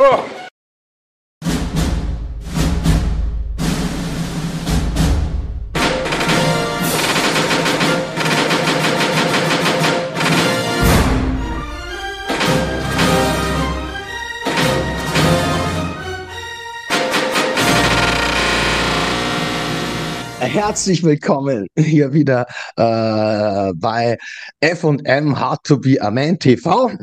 Oh. Herzlich willkommen hier wieder äh, bei F&M Hard to be a Man TV.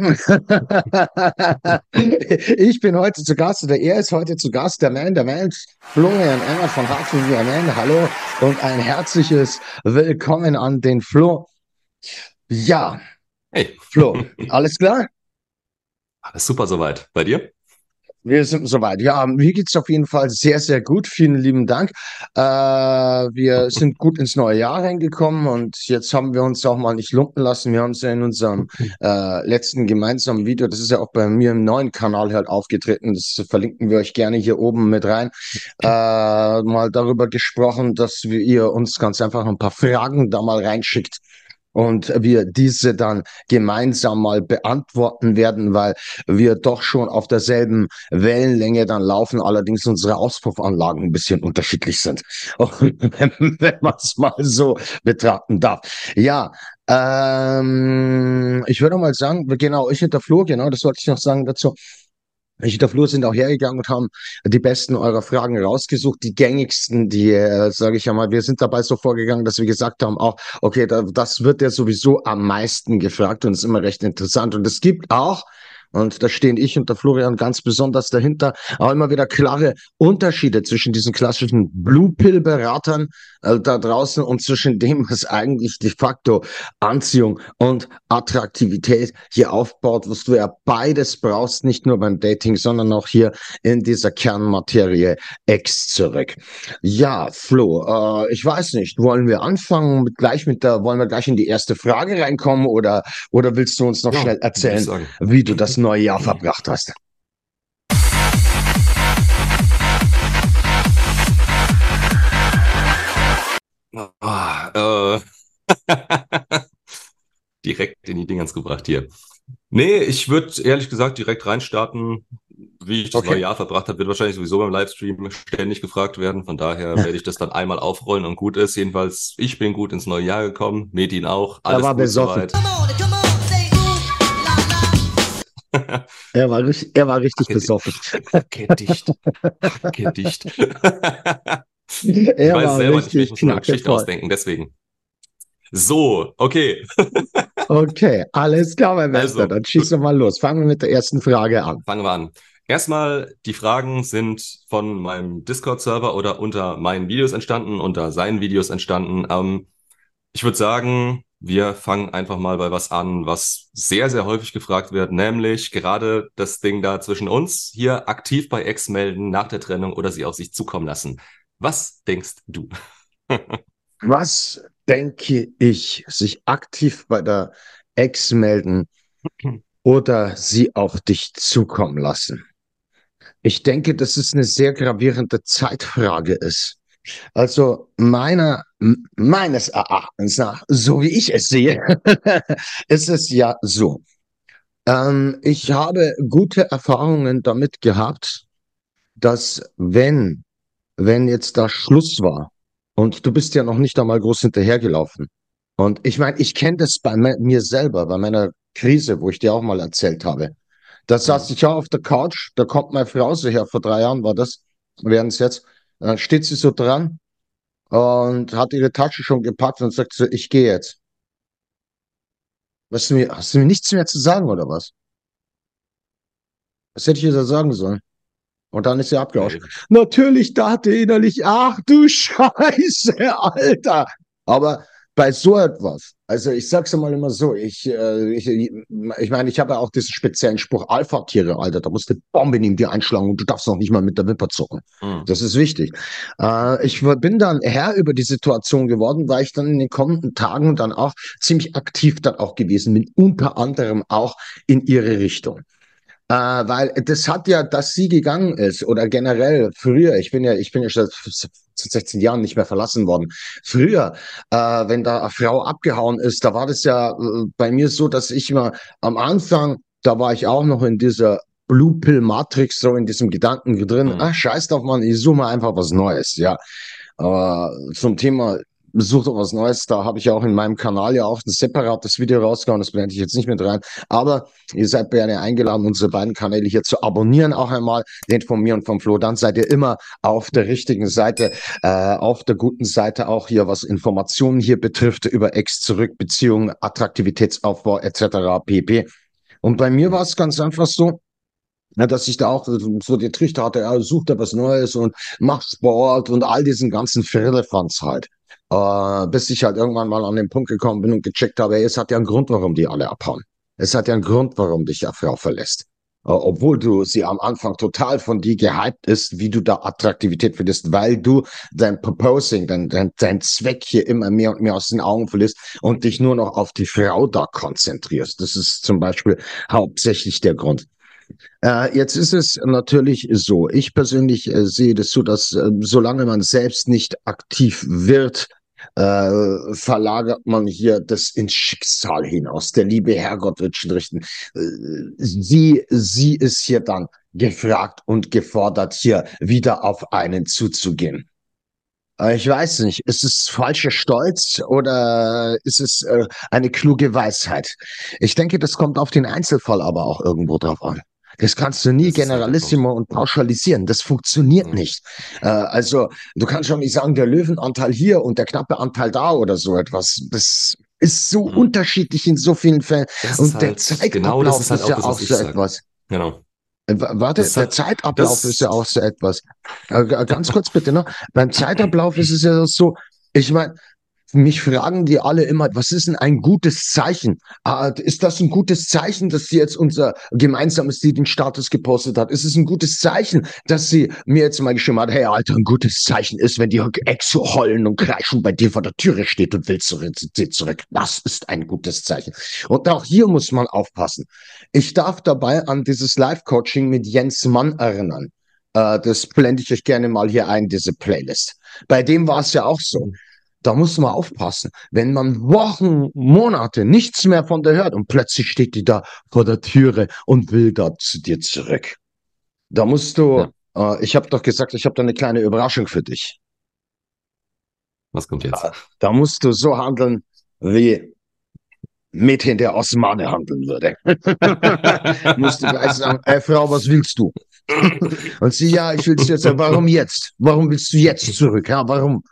ich bin heute zu Gast oder er ist heute zu Gast, der Man, der Mensch, Florian Emmer von Hard to be a Man. Hallo und ein herzliches Willkommen an den Flo. Ja. Hey. Flo, alles klar? Alles super soweit. Bei dir? Wir sind soweit. Ja, mir geht's auf jeden Fall sehr, sehr gut. Vielen lieben Dank. Äh, wir sind gut ins neue Jahr reingekommen und jetzt haben wir uns auch mal nicht lumpen lassen. Wir haben es ja in unserem äh, letzten gemeinsamen Video, das ist ja auch bei mir im neuen Kanal halt aufgetreten, das verlinken wir euch gerne hier oben mit rein, äh, mal darüber gesprochen, dass wir ihr uns ganz einfach ein paar Fragen da mal reinschickt und wir diese dann gemeinsam mal beantworten werden, weil wir doch schon auf derselben Wellenlänge dann laufen, allerdings unsere Auspuffanlagen ein bisschen unterschiedlich sind, wenn, wenn man es mal so betrachten darf. Ja, ähm, ich würde mal sagen, genau, ich der Flur, genau, das wollte ich noch sagen dazu. Ich der Flur sind auch hergegangen und haben die besten eurer Fragen rausgesucht, die gängigsten, die, äh, sage ich ja mal, wir sind dabei so vorgegangen, dass wir gesagt haben, auch, okay, da, das wird ja sowieso am meisten gefragt und ist immer recht interessant. Und es gibt auch und da stehen ich und der Florian ganz besonders dahinter. Auch immer wieder klare Unterschiede zwischen diesen klassischen Blue Pill Beratern äh, da draußen und zwischen dem, was eigentlich de facto Anziehung und Attraktivität hier aufbaut, was du ja beides brauchst, nicht nur beim Dating, sondern auch hier in dieser Kernmaterie X zurück. Ja, Flo, äh, ich weiß nicht, wollen wir anfangen mit gleich mit der, wollen wir gleich in die erste Frage reinkommen oder, oder willst du uns noch ja, schnell erzählen, wie du das neue Jahr verbracht hast. Oh, äh. direkt in die Dingens gebracht hier. Nee, ich würde ehrlich gesagt direkt reinstarten. Wie ich das okay. neue Jahr verbracht habe, wird wahrscheinlich sowieso beim Livestream ständig gefragt werden. Von daher werde ich das dann einmal aufrollen und gut ist. Jedenfalls, ich bin gut ins neue Jahr gekommen, Medin auch. Alles da war besoffen. Soweit. er, war richtig, er war richtig besoffen. Gedicht. Gedicht. ich er weiß selber nicht, ich muss eine Geschichte ausdenken, deswegen. So, okay. okay, alles klar, mein Meister. Also, Dann schießen wir mal los. Fangen wir mit der ersten Frage an. Fangen wir an. Erstmal, die Fragen sind von meinem Discord-Server oder unter meinen Videos entstanden, unter seinen Videos entstanden. Ähm, ich würde sagen, wir fangen einfach mal bei was an, was sehr, sehr häufig gefragt wird, nämlich gerade das Ding da zwischen uns, hier aktiv bei Ex melden nach der Trennung oder sie auf sich zukommen lassen. Was denkst du? was denke ich, sich aktiv bei der Ex melden oder sie auf dich zukommen lassen? Ich denke, dass es eine sehr gravierende Zeitfrage ist. Also meiner, meines Erachtens nach, so wie ich es sehe, ist es ja so. Ähm, ich habe gute Erfahrungen damit gehabt, dass wenn, wenn jetzt da Schluss war und du bist ja noch nicht einmal groß hinterhergelaufen. Und ich meine, ich kenne das bei mir selber, bei meiner Krise, wo ich dir auch mal erzählt habe. Da saß ich ja auf der Couch, da kommt meine Frau so her, vor drei Jahren war das, während es jetzt, dann steht sie so dran und hat ihre Tasche schon gepackt und sagt so, ich gehe jetzt. Hast du, mir, hast du mir nichts mehr zu sagen oder was? Was hätte ich ihr da sagen sollen? Und dann ist sie abgehauen. Natürlich dachte innerlich, ach du Scheiße, Alter. Aber bei so etwas, also ich sag's mal immer so, ich, äh, ich, ich meine, ich habe ja auch diesen speziellen Spruch, Alpha-Tiere, Alter, da musst du Bombe neben dir einschlagen und du darfst noch nicht mal mit der Wimper zucken. Mhm. Das ist wichtig. Äh, ich bin dann Herr über die Situation geworden, weil ich dann in den kommenden Tagen dann auch ziemlich aktiv dann auch gewesen bin, unter anderem auch in ihre Richtung. Äh, weil das hat ja, dass sie gegangen ist oder generell früher, ich bin ja, ich bin ja schon seit 16 Jahren nicht mehr verlassen worden. Früher, äh, wenn da eine Frau abgehauen ist, da war das ja äh, bei mir so, dass ich immer am Anfang da war ich auch noch in dieser Blue Pill Matrix, so in diesem Gedanken drin, Mhm. ah, scheiß drauf, Mann, ich suche mal einfach was Neues, ja. Aber zum Thema such doch was Neues, da habe ich ja auch in meinem Kanal ja auch ein separates Video rausgehauen, das blende ich jetzt nicht mit rein. Aber ihr seid gerne eingeladen, unsere beiden Kanäle hier zu abonnieren, auch einmal, den von mir und vom Flo. Dann seid ihr immer auf der richtigen Seite, äh, auf der guten Seite auch hier, was Informationen hier betrifft, über Ex zurück, Beziehungen, Attraktivitätsaufbau etc. pp. Und bei mir war es ganz einfach so, ja, dass ich da auch so die Trichter hatte, ja, such dir was Neues und mach Sport und all diesen ganzen Firlefanz halt. Äh, bis ich halt irgendwann mal an den Punkt gekommen bin und gecheckt habe, es hat ja einen Grund, warum die alle abhauen. Es hat ja einen Grund, warum dich ja Frau verlässt. Äh, obwohl du sie am Anfang total von dir gehypt ist, wie du da Attraktivität findest, weil du dein Proposing, dein, dein, dein Zweck hier immer mehr und mehr aus den Augen verlierst und dich nur noch auf die Frau da konzentrierst. Das ist zum Beispiel hauptsächlich der Grund. Äh, jetzt ist es natürlich so. Ich persönlich äh, sehe das so, dass äh, solange man selbst nicht aktiv wird, äh, verlagert man hier das ins Schicksal hinaus. Der liebe Herrgott wird schon richten. Äh, sie, sie ist hier dann gefragt und gefordert, hier wieder auf einen zuzugehen. Äh, Ich weiß nicht, ist es falscher Stolz oder ist es äh, eine kluge Weisheit? Ich denke, das kommt auf den Einzelfall aber auch irgendwo drauf an. Das kannst du nie Das ist halt generalissimo und pauschalisieren. Das funktioniert Mhm. nicht. Äh, also du kannst schon nicht sagen, der Löwenanteil hier und der knappe Anteil da oder so etwas. Das ist so Mhm. unterschiedlich in so vielen Fällen. Das Und ist der halt, Zeitablauf genau das ist halt auch ja das, auch ich so etwas. Genau. Äh, wa- Warte, Das ist der halt, Zeitablauf das, ist ja auch so etwas. Äh, g- ganz kurz bitte noch. Beim Zeitablauf ist es ja so, ich meine, mich fragen die alle immer, was ist denn ein gutes Zeichen? Ah, ist das ein gutes Zeichen, dass sie jetzt unser gemeinsames Lied den Status gepostet hat? Ist es ein gutes Zeichen, dass sie mir jetzt mal geschrieben hat, hey Alter, ein gutes Zeichen ist, wenn die Ex so heulen und kreischen bei dir vor der Türe steht und will zurück, zurück. Das ist ein gutes Zeichen. Und auch hier muss man aufpassen. Ich darf dabei an dieses Live-Coaching mit Jens Mann erinnern. Äh, das blende ich euch gerne mal hier ein, diese Playlist. Bei dem war es ja auch so. Da muss man aufpassen. Wenn man Wochen, Monate nichts mehr von der hört und plötzlich steht die da vor der Türe und will da zu dir zurück. Da musst du, äh, ich habe doch gesagt, ich habe da eine kleine Überraschung für dich. was kommt jetzt? Da musst du so handeln, wie Mädchen der Osmane handeln würde. musst du gleich sagen, ey Frau, was willst du? Und sie, ja, ich will's jetzt, warum jetzt? Warum willst du jetzt zurück? Ja, warum?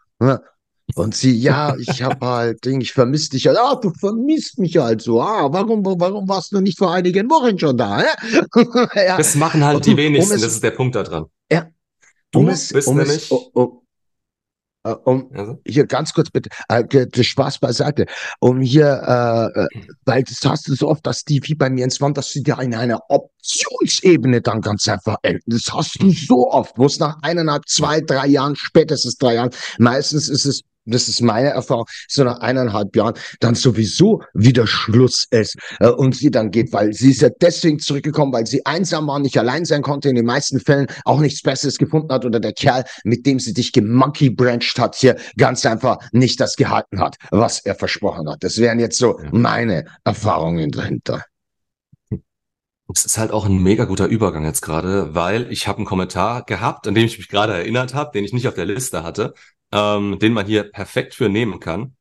Und sie, ja, ich habe halt, Ding, ich vermisse dich halt. Ah, du vermisst mich halt so. Ah, warum, warum warst du nicht vor einigen Wochen schon da? ja, Das machen halt Um- die um wenigsten, es- das ist der Punkt da dran. Ja. Du um es, bist um nämlich, es, um, um, äh, um, also, hier ganz kurz bitte, äh, der Spaß beiseite, um hier, äh, äh, weil das hast du so oft, dass die wie bei mir ins Wand, dass sie dir in einer Optionsebene dann ganz einfach enden. Das hast du so oft, wo es nach eineinhalb, zwei, drei Jahren, spätestens drei Jahren, meistens ist es das ist meine Erfahrung, so nach eineinhalb Jahren dann sowieso wieder Schluss ist äh, und sie dann geht, weil sie ist ja deswegen zurückgekommen, weil sie einsam war, nicht allein sein konnte, in den meisten Fällen auch nichts Besseres gefunden hat oder der Kerl, mit dem sie dich gemonkey branched hat, hier ganz einfach nicht das gehalten hat, was er versprochen hat. Das wären jetzt so meine Erfahrungen dahinter. es ist halt auch ein mega guter Übergang jetzt gerade, weil ich habe einen Kommentar gehabt, an den ich mich gerade erinnert habe, den ich nicht auf der Liste hatte, ähm, den man hier perfekt für nehmen kann.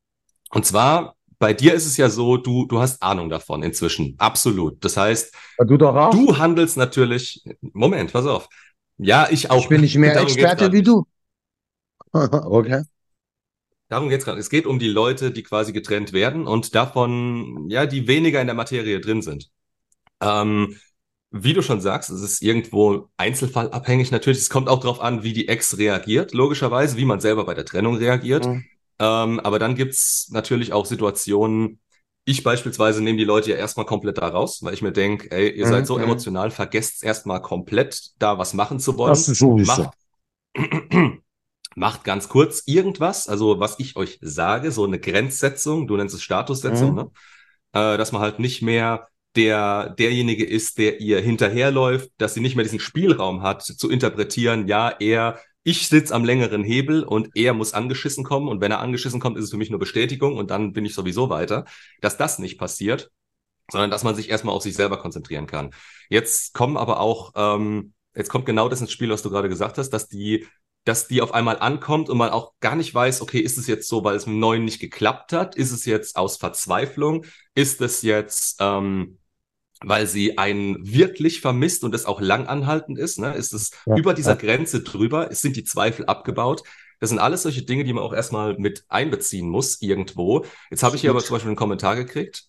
Und zwar, bei dir ist es ja so, du, du hast Ahnung davon inzwischen. Absolut. Das heißt, Du du handelst natürlich, Moment, pass auf. Ja, ich auch. ich bin nicht mehr Darum Experte wie du. okay. Darum geht's gerade. Es geht um die Leute, die quasi getrennt werden und davon, ja, die weniger in der Materie drin sind. Ähm, wie du schon sagst, es ist irgendwo einzelfallabhängig natürlich. Es kommt auch darauf an, wie die Ex reagiert, logischerweise, wie man selber bei der Trennung reagiert. Mhm. Ähm, aber dann gibt's natürlich auch Situationen, ich beispielsweise nehme die Leute ja erstmal komplett da raus, weil ich mir denke, ey, ihr Mhm, seid so mhm. emotional, vergesst erstmal komplett da was machen zu wollen. Das ist. Macht, macht ganz kurz irgendwas, also was ich euch sage, so eine Grenzsetzung, du nennst es Statussetzung, Mhm. ne? Äh, dass man halt nicht mehr der, derjenige ist, der ihr hinterherläuft, dass sie nicht mehr diesen Spielraum hat, zu interpretieren, ja, er, ich sitze am längeren Hebel und er muss angeschissen kommen und wenn er angeschissen kommt, ist es für mich nur Bestätigung und dann bin ich sowieso weiter, dass das nicht passiert. sondern dass man sich erstmal auf sich selber konzentrieren kann. Jetzt kommen aber auch, ähm, jetzt kommt genau das ins Spiel, was du gerade gesagt hast, dass die dass die auf einmal ankommt und man auch gar nicht weiß, okay, ist es jetzt so, weil es mit dem Neuen nicht geklappt hat? Ist es jetzt aus Verzweiflung? Ist es jetzt, ähm, weil sie einen wirklich vermisst und es auch lang anhaltend ist? Ne? Ist es ja, über dieser ja. Grenze drüber? Es sind die Zweifel abgebaut? Das sind alles solche Dinge, die man auch erstmal mit einbeziehen muss irgendwo. Jetzt habe ich hier aber zum Beispiel einen Kommentar gekriegt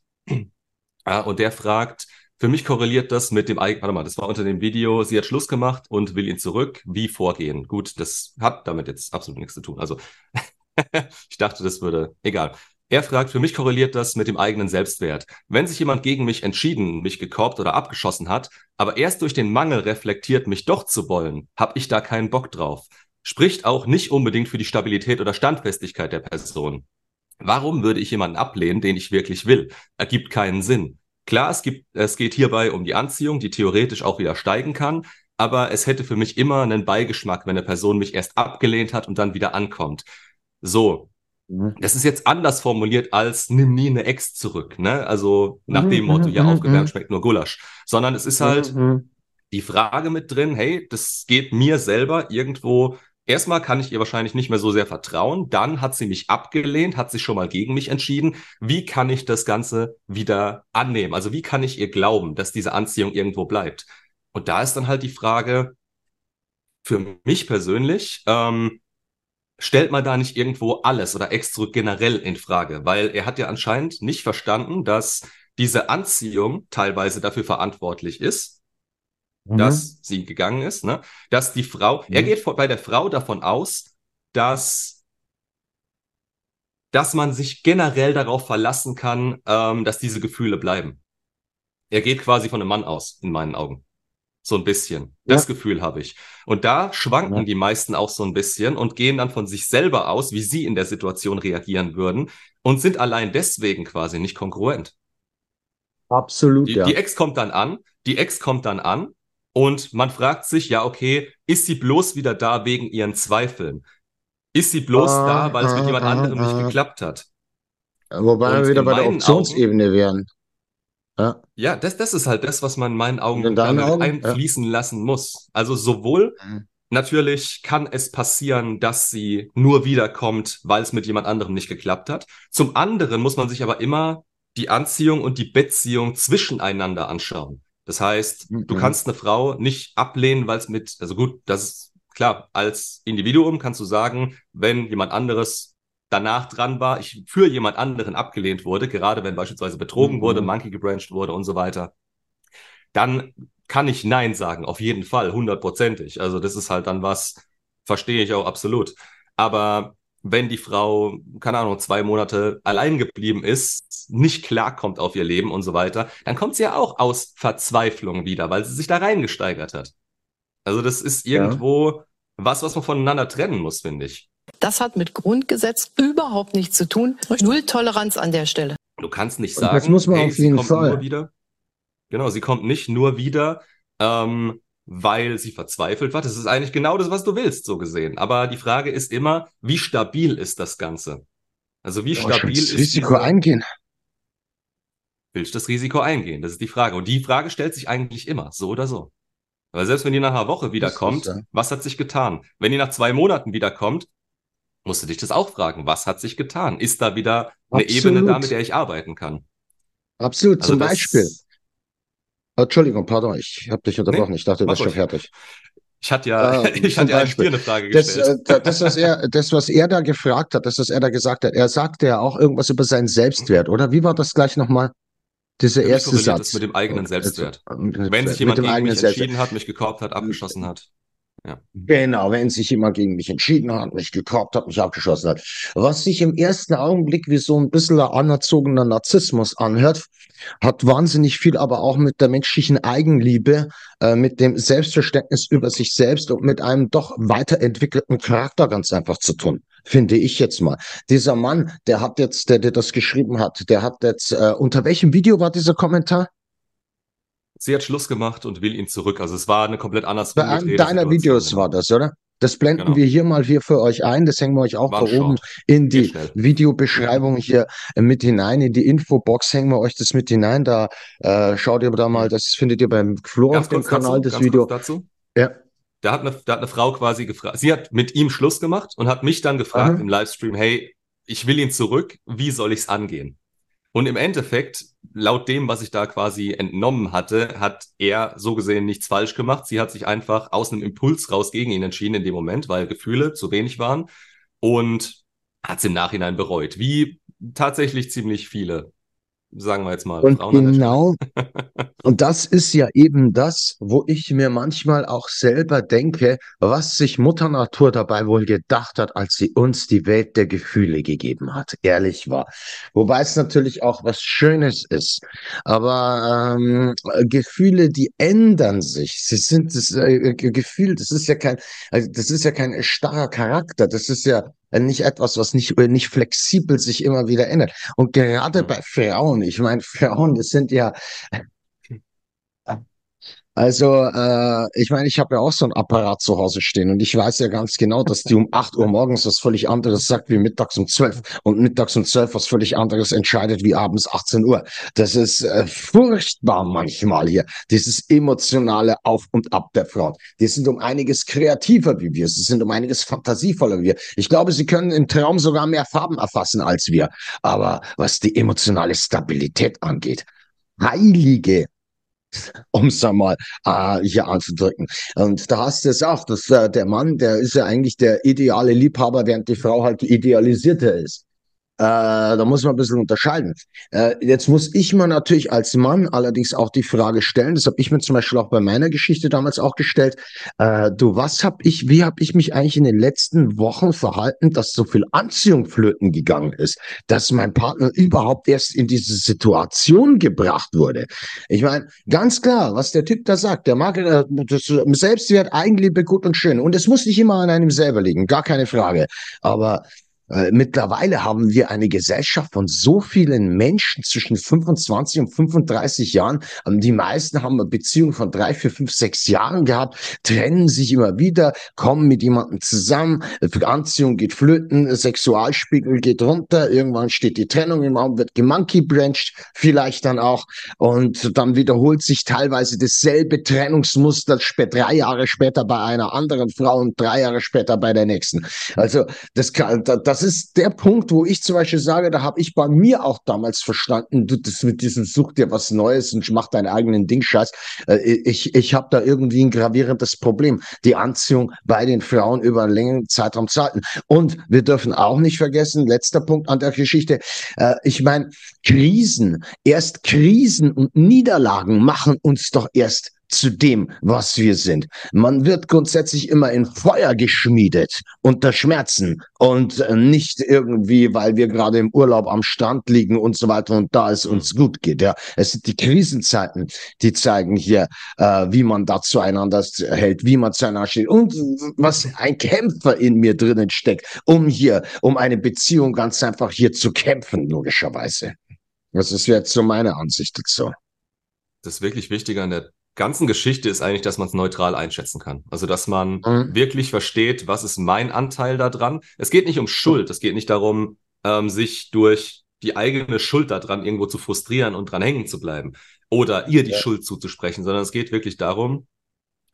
ja, und der fragt, für mich korreliert das mit dem eigenen, warte mal, das war unter dem Video, sie hat Schluss gemacht und will ihn zurück. Wie vorgehen? Gut, das hat damit jetzt absolut nichts zu tun. Also, ich dachte, das würde, egal. Er fragt, für mich korreliert das mit dem eigenen Selbstwert. Wenn sich jemand gegen mich entschieden, mich gekorbt oder abgeschossen hat, aber erst durch den Mangel reflektiert, mich doch zu wollen, habe ich da keinen Bock drauf. Spricht auch nicht unbedingt für die Stabilität oder Standfestigkeit der Person. Warum würde ich jemanden ablehnen, den ich wirklich will? Ergibt keinen Sinn. Klar, es gibt, es geht hierbei um die Anziehung, die theoretisch auch wieder steigen kann, aber es hätte für mich immer einen Beigeschmack, wenn eine Person mich erst abgelehnt hat und dann wieder ankommt. So. Mhm. Das ist jetzt anders formuliert als nimm nie eine Ex zurück, ne? Also nach mhm, dem Motto, ja, mhm, aufgewärmt schmeckt nur Gulasch. Sondern es ist halt die Frage mit drin, hey, das geht mir selber irgendwo Erstmal kann ich ihr wahrscheinlich nicht mehr so sehr vertrauen. Dann hat sie mich abgelehnt, hat sich schon mal gegen mich entschieden. Wie kann ich das Ganze wieder annehmen? Also wie kann ich ihr glauben, dass diese Anziehung irgendwo bleibt? Und da ist dann halt die Frage, für mich persönlich, ähm, stellt man da nicht irgendwo alles oder extra generell in Frage? Weil er hat ja anscheinend nicht verstanden, dass diese Anziehung teilweise dafür verantwortlich ist, mhm. dass sie gegangen ist, ne? Dass die Frau, mhm. er geht bei der Frau davon aus, dass, dass man sich generell darauf verlassen kann, ähm, dass diese Gefühle bleiben. Er geht quasi von einem Mann aus, in meinen Augen. So ein bisschen. Das ja. Gefühl habe ich. Und da schwanken ja. die meisten auch so ein bisschen und gehen dann von sich selber aus, wie sie in der Situation reagieren würden und sind allein deswegen quasi nicht kongruent. Absolut. Die, ja. die Ex kommt dann an, die Ex kommt dann an und man fragt sich, ja, okay, ist sie bloß wieder da wegen ihren Zweifeln? Ist sie bloß ah, da, weil es mit jemand ah, anderem ah, nicht geklappt hat? Wobei wir wieder bei der Optionsebene wären. Ja, ja das, das ist halt das, was man in meinen Augen in damit Augen? einfließen ja. lassen muss. Also sowohl mhm. natürlich kann es passieren, dass sie nur wiederkommt, weil es mit jemand anderem nicht geklappt hat. Zum anderen muss man sich aber immer die Anziehung und die Beziehung zwischeneinander anschauen. Das heißt, mhm. du kannst eine Frau nicht ablehnen, weil es mit, also gut, das ist klar, als Individuum kannst du sagen, wenn jemand anderes danach dran war, ich für jemand anderen abgelehnt wurde, gerade wenn beispielsweise betrogen mhm. wurde, Monkey gebrancht wurde und so weiter, dann kann ich Nein sagen, auf jeden Fall, hundertprozentig. Also das ist halt dann was, verstehe ich auch absolut. Aber wenn die Frau, keine Ahnung, zwei Monate allein geblieben ist, nicht klarkommt auf ihr Leben und so weiter, dann kommt sie ja auch aus Verzweiflung wieder, weil sie sich da reingesteigert hat. Also das ist irgendwo ja. was, was man voneinander trennen muss, finde ich. Das hat mit Grundgesetz überhaupt nichts zu tun. Null Toleranz an der Stelle. Du kannst nicht sagen, das muss man hey, auf jeden Fall. wieder. Genau, sie kommt nicht nur wieder, ähm, weil sie verzweifelt war. Das ist eigentlich genau das, was du willst, so gesehen. Aber die Frage ist immer, wie stabil ist das Ganze? Also wie ja, stabil ist das Risiko diese... eingehen? Willst du das Risiko eingehen? Das ist die Frage. Und die Frage stellt sich eigentlich immer, so oder so. Weil selbst wenn die nach einer Woche wiederkommt, was hat sich getan? Wenn die nach zwei Monaten wiederkommt, musst du dich das auch fragen. Was hat sich getan? Ist da wieder eine Absolut. Ebene da, mit der ich arbeiten kann? Absolut. Also Zum Beispiel, Entschuldigung, pardon, ich habe dich unterbrochen. Nee, ich dachte, du bist schon fertig. Ich hatte ja, äh, ich hatte ja dir eine Frage gestellt. Das, äh, das, was er, das, was er da gefragt hat, das, was er da gesagt hat, er sagte ja auch irgendwas über seinen Selbstwert, oder? Wie war das gleich nochmal? Dieser erste Satz. Das mit dem eigenen Selbstwert. Wenn sich jemand gegen mich entschieden hat, mich gekauft hat, abgeschossen hat. Genau, wenn sich jemand gegen mich entschieden hat, mich gekorbt hat, mich abgeschossen hat. Was sich im ersten Augenblick wie so ein bisschen anerzogener Narzissmus anhört, hat wahnsinnig viel aber auch mit der menschlichen Eigenliebe, äh, mit dem Selbstverständnis über sich selbst und mit einem doch weiterentwickelten Charakter ganz einfach zu tun finde ich jetzt mal. Dieser Mann, der hat jetzt, der, der das geschrieben hat, der hat jetzt, äh, unter welchem Video war dieser Kommentar? Sie hat Schluss gemacht und will ihn zurück. Also es war eine komplett anders Bei einem deiner Videos war das, oder? Das blenden Genau. wir hier mal hier für euch ein. Das hängen wir euch auch War da oben in die. Videobeschreibung hier mit hinein. In die Infobox hängen wir euch das mit hinein. Da äh, schaut ihr da mal, das findet ihr beim Flo auf dem Kanal, dazu, das Video. dazu. Ja. Da hat, eine, da hat eine Frau quasi gefragt, sie hat mit ihm Schluss gemacht und hat mich dann gefragt Aha. im Livestream, hey, ich will ihn zurück, wie soll ich es angehen? Und im Endeffekt, laut dem, was ich da quasi entnommen hatte, hat er so gesehen nichts falsch gemacht. Sie hat sich einfach aus einem Impuls raus gegen ihn entschieden in dem Moment, weil Gefühle zu wenig waren und hat es im Nachhinein bereut. Wie tatsächlich ziemlich viele, sagen wir jetzt mal, Und genau, und das ist ja eben das, wo ich mir manchmal auch selber denke, was sich Mutter Natur dabei wohl gedacht hat, als sie uns die Welt der Gefühle gegeben hat, ehrlich war. Wobei es natürlich auch was Schönes ist. Aber ähm, Gefühle, die ändern sich. Sie sind das äh, Ge- Gefühl, das ist ja kein, also das ist ja kein starrer Charakter. Das ist ja nicht etwas, was nicht, äh, nicht flexibel sich immer wieder ändert. Und gerade Mhm. bei Frauen, ich meine, Frauen, das sind ja, also, äh, ich meine, ich habe ja auch so ein Apparat zu Hause stehen und ich weiß ja ganz genau, dass die um 8 Uhr morgens was völlig anderes sagt wie mittags um 12 und mittags um 12 was völlig anderes entscheidet wie abends 18 Uhr. Das ist äh, furchtbar manchmal hier, dieses emotionale Auf und Ab der Frauen. Die sind um einiges kreativer wie wir, sie sind um einiges fantasievoller wie wir. Ich glaube, sie können im Traum sogar mehr Farben erfassen als wir. Aber was die emotionale Stabilität angeht, heilige um es einmal äh, hier anzudrücken. Und da hast du es auch, dass äh, der Mann, der ist ja eigentlich der ideale Liebhaber, während die Frau halt die idealisierte ist. Äh, da muss man ein bisschen unterscheiden. Äh, jetzt muss ich mir natürlich als Mann allerdings auch die Frage stellen, das habe ich mir zum Beispiel auch bei meiner Geschichte damals auch gestellt, äh, du, was habe ich, wie habe ich mich eigentlich in den letzten Wochen verhalten, dass so viel Anziehung flöten gegangen ist, dass mein Partner überhaupt erst in diese Situation gebracht wurde. Ich meine, ganz klar, was der Typ da sagt, der mag äh, das Selbstwert, Eigenliebe, gut und schön. Und es muss nicht immer an einem selber liegen, gar keine Frage. Aber äh, mittlerweile haben wir eine Gesellschaft von so vielen Menschen zwischen 25 und 35 Jahren. Ähm, die meisten haben eine Beziehung von drei, vier, fünf, sechs Jahren gehabt, trennen sich immer wieder, kommen mit jemandem zusammen, äh, Anziehung geht flöten, Sexualspiegel geht runter, irgendwann steht die Trennung im Raum, wird gemonkey-branched, vielleicht dann auch, und dann wiederholt sich teilweise dasselbe Trennungsmuster drei Jahre später bei einer anderen Frau und drei Jahre später bei der nächsten. Also das, kann, da- das ist der Punkt, wo ich zum Beispiel sage, da habe ich bei mir auch damals verstanden, du, das mit diesem Such dir was Neues und mach deinen eigenen Ding Scheiß. Äh, Ich, ich habe da irgendwie ein gravierendes Problem, die Anziehung bei den Frauen über einen längeren Zeitraum zu halten. Und wir dürfen auch nicht vergessen, letzter Punkt an der Geschichte, äh, ich meine, Krisen, erst Krisen und Niederlagen machen uns doch erst zu dem, was wir sind. Man wird grundsätzlich immer in Feuer geschmiedet unter Schmerzen und äh, nicht irgendwie, weil wir gerade im Urlaub am Strand liegen und so weiter und da es uns gut geht. Ja, es sind die Krisenzeiten, die zeigen hier, äh, wie man da zueinander hält, wie man zueinander steht und was ein Kämpfer in mir drinnen steckt, um hier, um eine Beziehung ganz einfach hier zu kämpfen, logischerweise. Das ist jetzt so meine Ansicht dazu. Das wirklich Wichtige an der ganzen Geschichte ist eigentlich, dass man es neutral einschätzen kann. Also, dass man Mhm. wirklich versteht, was ist mein Anteil daran. Es geht nicht um Schuld, es geht nicht darum, ähm, sich durch die eigene Schuld daran irgendwo zu frustrieren und dran hängen zu bleiben oder ihr die Ja. Schuld zuzusprechen, sondern es geht wirklich darum,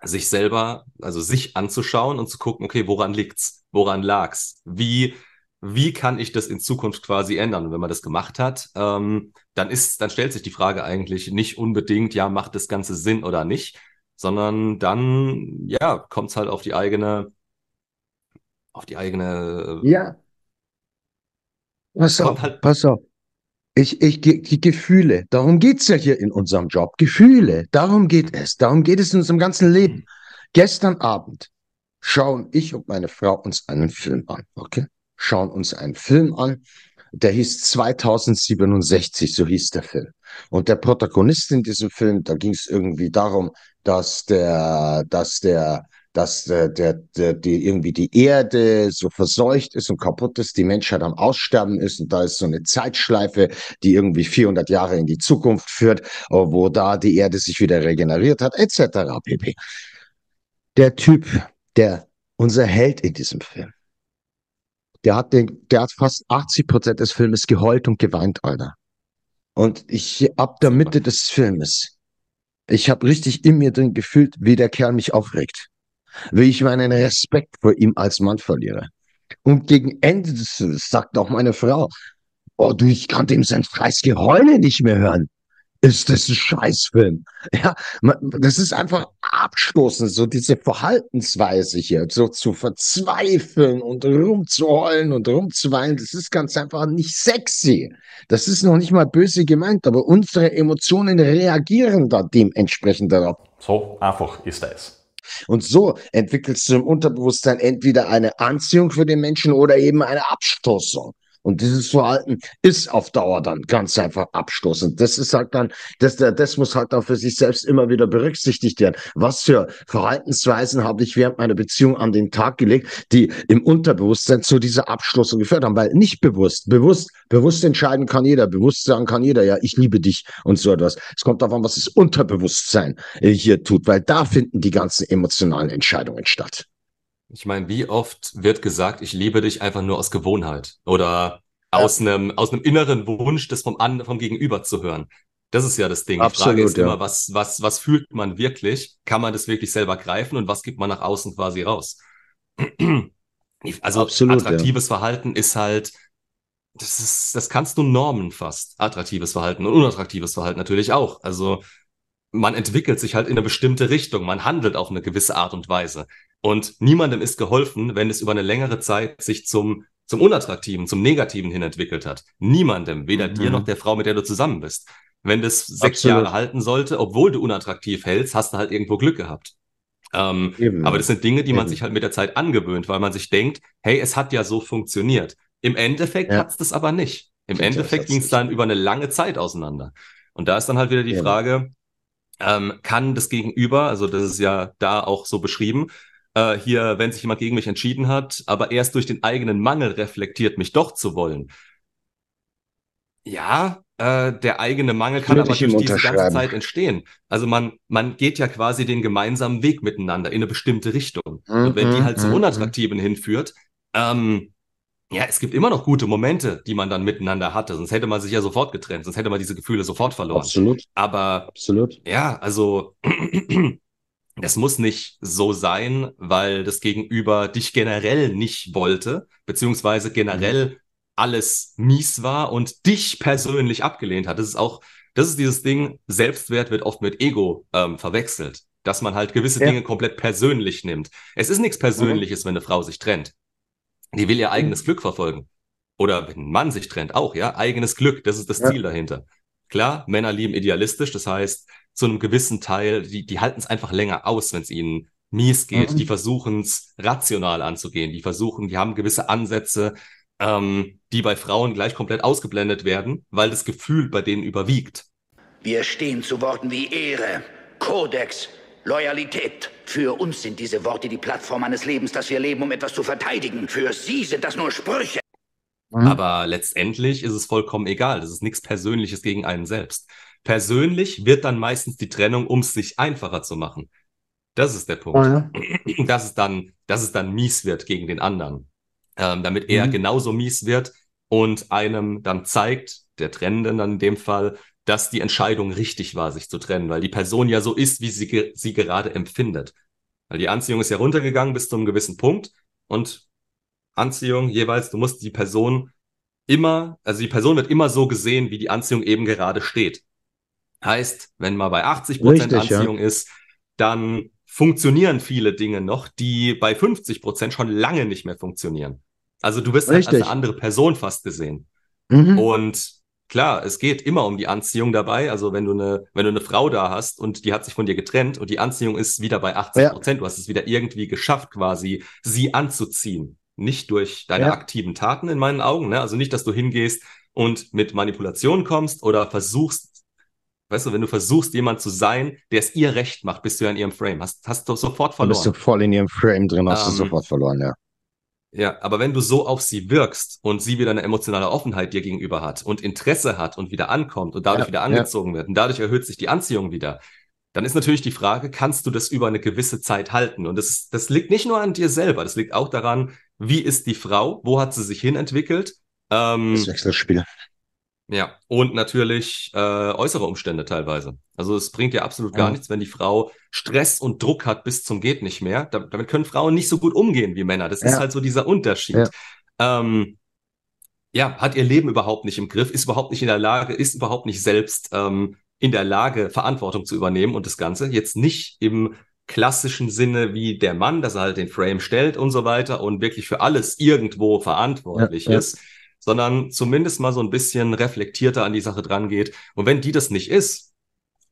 sich selber, also sich anzuschauen und zu gucken, okay, woran liegt's? Woran lag's? Wie, wie kann ich das in Zukunft quasi ändern? Und wenn man das gemacht hat, ähm, dann ist, dann stellt sich die Frage eigentlich nicht unbedingt, ja, macht das Ganze Sinn oder nicht, sondern dann, ja, kommt's halt auf die eigene, auf die eigene, Ja. Pass Kommt auf, halt- pass auf. Ich, ich, die die Gefühle, darum geht's ja hier in unserem Job. Gefühle, darum geht es. Darum geht es in unserem ganzen Leben. Gestern Abend schauen ich und meine Frau uns einen Film an, okay? Schauen uns einen Film an, der hieß 2067, so hieß der Film. Und der Protagonist in diesem Film, da ging es irgendwie darum, dass der, dass der, dass der, der, der, die irgendwie die Erde so verseucht ist und kaputt ist, die Menschheit am Aussterben ist und da ist so eine Zeitschleife, die irgendwie 400 Jahre in die Zukunft führt, wo da die Erde sich wieder regeneriert hat, etc. pp. Der Typ, der unser Held in diesem Film, der hat, den, der hat fast 80 Prozent des Filmes geheult und geweint, Alter. Und ich, ab der Mitte des Filmes, ich habe richtig in mir drin gefühlt, wie der Kerl mich aufregt. Wie ich meinen Respekt vor ihm als Mann verliere. Und gegen Ende des sagt auch meine Frau, oh du, ich kann dem sein scheiß Geheule nicht mehr hören ist das ein Scheißfilm. Ja, das ist einfach abstoßend, so diese Verhaltensweise hier, so zu verzweifeln und rumzuheulen und rumzuweinen, das ist ganz einfach nicht sexy. Das ist noch nicht mal böse gemeint, aber unsere Emotionen reagieren da dementsprechend darauf. So einfach ist das. Und so entwickelst du im Unterbewusstsein entweder eine Anziehung für den Menschen oder eben eine Abstoßung. Und dieses Verhalten ist auf Dauer dann ganz einfach abstoßend. Das ist halt dann, das, das muss halt auch für sich selbst immer wieder berücksichtigt werden. Was für Verhaltensweisen habe ich während meiner Beziehung an den Tag gelegt, die im Unterbewusstsein zu dieser Abstoßung geführt haben? Weil nicht bewusst, bewusst, bewusst entscheiden kann jeder, bewusst sagen kann jeder, ja, ich liebe dich und so etwas. Es kommt an, was das Unterbewusstsein äh, hier tut, weil da finden die ganzen emotionalen Entscheidungen statt. Ich meine, wie oft wird gesagt, ich liebe dich einfach nur aus Gewohnheit oder aus einem aus einem inneren Wunsch, das vom an, vom Gegenüber zu hören. Das ist ja das Ding. Absolut, Die Frage ist ja. immer, was was was fühlt man wirklich? Kann man das wirklich selber greifen und was gibt man nach außen quasi raus? Also Absolut, attraktives Verhalten ist halt das ist das kannst du normen fast. Attraktives Verhalten und unattraktives Verhalten natürlich auch. Also man entwickelt sich halt in eine bestimmte Richtung, man handelt auf eine gewisse Art und Weise. Und niemandem ist geholfen, wenn es über eine längere Zeit sich zum, zum Unattraktiven, zum Negativen hin entwickelt hat. Niemandem, weder Mhm. dir noch der Frau, mit der du zusammen bist. Wenn das sechs Absolut. Jahre halten sollte, obwohl du unattraktiv hältst, hast du halt irgendwo Glück gehabt. Ähm, aber das sind Dinge, die man Eben. sich halt mit der Zeit angewöhnt, weil man sich denkt, hey, es hat ja so funktioniert. Im Endeffekt Ja. hat's das aber nicht. Im das Endeffekt ging es dann über eine lange Zeit auseinander. Und da ist dann halt wieder die Eben. Frage, ähm, kann das Gegenüber, also das ist ja da auch so beschrieben, äh, hier, wenn sich jemand gegen mich entschieden hat, aber erst durch den eigenen Mangel reflektiert, mich doch zu wollen. Ja, äh, der eigene Mangel kann aber durch diese ganze. Zeit entstehen. Also man, man geht ja quasi den gemeinsamen Weg miteinander in eine bestimmte Richtung. Und wenn die Mhm, halt zum mhm, Unattraktiven hinführt, ähm, ja, es gibt immer noch gute Momente, die man dann miteinander hatte. Sonst hätte man sich ja sofort getrennt, sonst hätte man diese Gefühle sofort verloren. Absolut, Aber absolut. ja, also das muss nicht so sein, weil das Gegenüber dich generell nicht wollte, beziehungsweise generell alles mies war und dich persönlich abgelehnt hat. Das ist auch, das ist dieses Ding, Selbstwert wird oft mit Ego ähm, verwechselt, dass man halt gewisse Ja. Dinge komplett persönlich nimmt. Es ist nichts Persönliches, wenn eine Frau sich trennt. Die will ihr eigenes Glück verfolgen. Oder wenn ein Mann sich trennt, auch, ja, eigenes Glück, das ist das Ja. Ziel dahinter. Klar, Männer lieben idealistisch, das heißt, zu einem gewissen Teil, die, die halten es einfach länger aus, wenn es ihnen mies geht. Mhm. Die versuchen es rational anzugehen. Die versuchen, die haben gewisse Ansätze, ähm, die bei Frauen gleich komplett ausgeblendet werden, weil das Gefühl bei denen überwiegt. Wir stehen zu Worten wie Ehre, Kodex, Loyalität. Für uns sind diese Worte die Plattform eines Lebens, das wir leben, um etwas zu verteidigen. Für Sie sind das nur Sprüche. Mhm. Aber letztendlich ist es vollkommen egal. Das ist nichts Persönliches gegen einen selbst. Persönlich wird dann meistens die Trennung, um es sich einfacher zu machen. Das ist der Punkt. Oh ja. dass es dann, dass es dann mies wird gegen den anderen. Ähm, damit er Mhm. genauso mies wird und einem dann zeigt, der Trennenden dann in dem Fall, dass die Entscheidung richtig war, sich zu trennen, weil die Person ja so ist, wie sie, ge sie gerade empfindet. Weil die Anziehung ist ja runtergegangen bis zu einem gewissen Punkt und Anziehung jeweils, du musst die Person immer, also die Person wird immer so gesehen, wie die Anziehung eben gerade steht. Heißt, wenn man bei 80 Prozent Richtig, ja. Anziehung ist, dann funktionieren viele Dinge noch, die bei 50 Prozent schon lange nicht mehr funktionieren. Also du wirst halt als eine andere Person fast gesehen. Mhm. Und klar, es geht immer um die Anziehung dabei. Also wenn du eine, wenn du eine Frau da hast und die hat sich von dir getrennt und die Anziehung ist wieder bei 80 Prozent, du hast es wieder irgendwie geschafft, quasi sie anzuziehen. Nicht durch deine Ja. aktiven Taten in meinen Augen, ne? Also nicht, dass du hingehst und mit Manipulation kommst oder versuchst, weißt du, wenn du versuchst, jemand zu sein, der es ihr recht macht, bist du ja in ihrem Frame. Hast, hast du sofort Du bist verloren. so voll in ihrem Frame drin, hast du Ähm, sofort verloren, ja. Ja, aber wenn du so auf sie wirkst und sie wieder eine emotionale Offenheit dir gegenüber hat und Interesse hat und wieder ankommt und dadurch Ja, wieder ja. angezogen wird und dadurch erhöht sich die Anziehung wieder, dann ist natürlich die Frage, kannst du das über eine gewisse Zeit halten? Und das, das liegt nicht nur an dir selber, das liegt auch daran, wie ist die Frau, wo hat sie sich hinentwickelt? Ähm, das Wechselspiel. Ja, und natürlich äh, äußere Umstände teilweise. Also es bringt ja absolut gar ja. nichts, wenn die Frau Stress und Druck hat bis zum geht nicht mehr. Da, damit können Frauen nicht so gut umgehen wie Männer. Das ja. ist halt so dieser Unterschied. Ja. Ähm, ja, hat ihr Leben überhaupt nicht im Griff, ist überhaupt nicht in der Lage, ist überhaupt nicht selbst ähm, in der Lage, Verantwortung zu übernehmen und das Ganze jetzt nicht im klassischen Sinne wie der Mann, dass er halt den Frame stellt und so weiter und wirklich für alles irgendwo verantwortlich ist, sondern zumindest mal so ein bisschen reflektierter an die Sache dran geht. Und wenn die das nicht ist,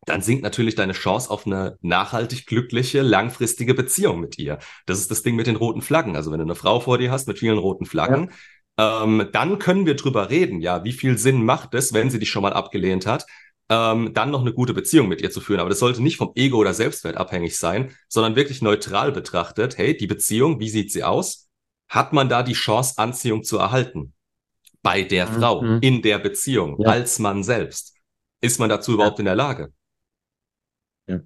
dann sinkt natürlich deine Chance auf eine nachhaltig glückliche, langfristige Beziehung mit ihr. Das ist das Ding mit den roten Flaggen. Also wenn du eine Frau vor dir hast mit vielen roten Flaggen, ja. ähm, dann können wir drüber reden, ja, wie viel Sinn macht es, wenn sie dich schon mal abgelehnt hat, ähm, dann noch eine gute Beziehung mit ihr zu führen. Aber das sollte nicht vom Ego oder Selbstwert abhängig sein, sondern wirklich neutral betrachtet, hey, die Beziehung, wie sieht sie aus? Hat man da die Chance, Anziehung zu erhalten? Bei der mhm. Frau, mhm. in der Beziehung, ja. als Mann selbst. Ist man dazu überhaupt ja. in der Lage? Ja.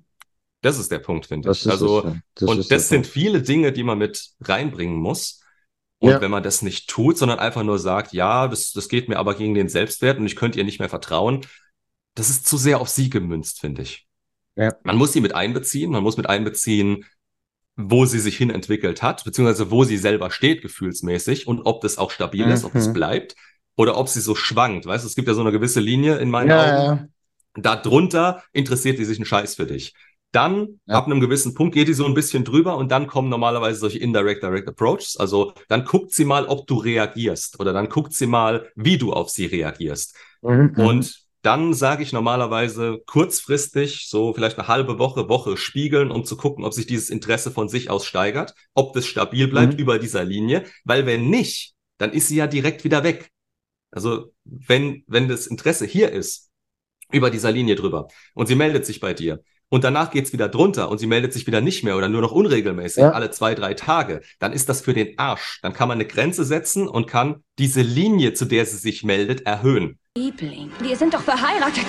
Das ist der Punkt, finde ich. Also, das, das und das sind Punkt. viele Dinge, die man mit reinbringen muss. Und wenn man das nicht tut, sondern einfach nur sagt, ja, das, das geht mir aber gegen den Selbstwert und ich könnte ihr nicht mehr vertrauen, das ist zu sehr auf sie gemünzt, finde ich. Man muss sie mit einbeziehen, man muss mit einbeziehen, wo sie sich hin entwickelt hat, beziehungsweise wo sie selber steht, gefühlsmäßig und ob das auch stabil mhm. ist, ob es mhm. bleibt oder ob sie so schwankt. Weißt du, es gibt ja so eine gewisse Linie in meinen ja, Augen. Ja. Darunter interessiert sie sich einen Scheiß für dich. Dann, ja. ab einem gewissen Punkt, geht die so ein bisschen drüber und dann kommen normalerweise solche Indirect Direct Approaches. Also dann guckt sie mal, ob du reagierst oder dann guckt sie mal, wie du auf sie reagierst. Mhm. Und dann sage ich normalerweise kurzfristig, so vielleicht eine halbe Woche, Woche spiegeln, um zu gucken, ob sich dieses Interesse von sich aus steigert, ob das stabil bleibt mhm. über dieser Linie, weil wenn nicht, dann ist sie ja direkt wieder weg. Also wenn, wenn das Interesse hier ist, über dieser Linie drüber, und sie meldet sich bei dir, und danach geht's wieder drunter und sie meldet sich wieder nicht mehr oder nur noch unregelmäßig, ja. alle zwei, drei Tage, dann ist das für den Arsch. Dann kann man eine Grenze setzen und kann diese Linie, zu der sie sich meldet, erhöhen. Liebling, wir sind doch verheiratet.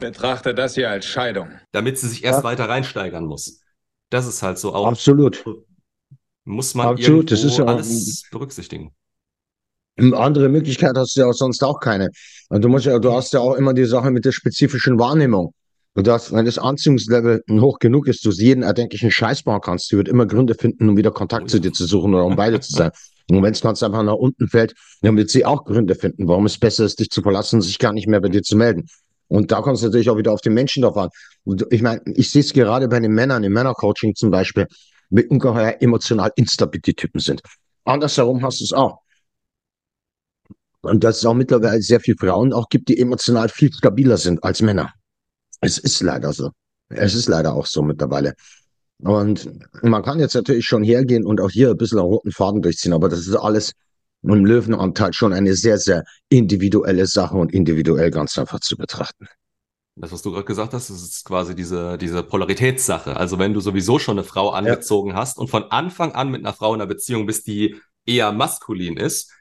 Betrachte das hier als Scheidung. Damit sie sich erst ja. weiter reinsteigern muss. Das ist halt so auch. Absolut. Muss man Absolut. Das ist ja alles berücksichtigen. Andere Möglichkeit hast du ja sonst auch keine. Und du musst ja, du hast ja auch immer die Sache mit der spezifischen Wahrnehmung. Du darfst, wenn das Anziehungslevel hoch genug ist, du jeden erdenklichen Scheiß bauen kannst, du wird immer Gründe finden, um wieder Kontakt zu dir zu suchen oder um beide zu sein. Und wenn es ganz einfach nach unten fällt, dann wird sie auch Gründe finden, warum es besser ist, dich zu verlassen und sich gar nicht mehr bei dir zu melden. Und da kommst du natürlich auch wieder auf den Menschen drauf an. Und ich meine, ich sehe es gerade bei den Männern, im Männercoaching zum Beispiel, mit ungeheuer emotional instabile Typen sind. Andersherum hast du es auch. Und dass es auch mittlerweile sehr viele Frauen auch gibt, die emotional viel stabiler sind als Männer. Es ist leider so. Es ist leider auch so mittlerweile. Und man kann jetzt natürlich schon hergehen und auch hier ein bisschen einen roten Faden durchziehen, aber das ist alles im Löwenanteil schon eine sehr, sehr individuelle Sache und individuell ganz einfach zu betrachten. Das, was du gerade gesagt hast, das ist quasi diese, diese Polaritätssache. Also wenn du sowieso schon eine Frau angezogen ja. hast und von Anfang an mit einer Frau in einer Beziehung bist, die eher maskulin ist,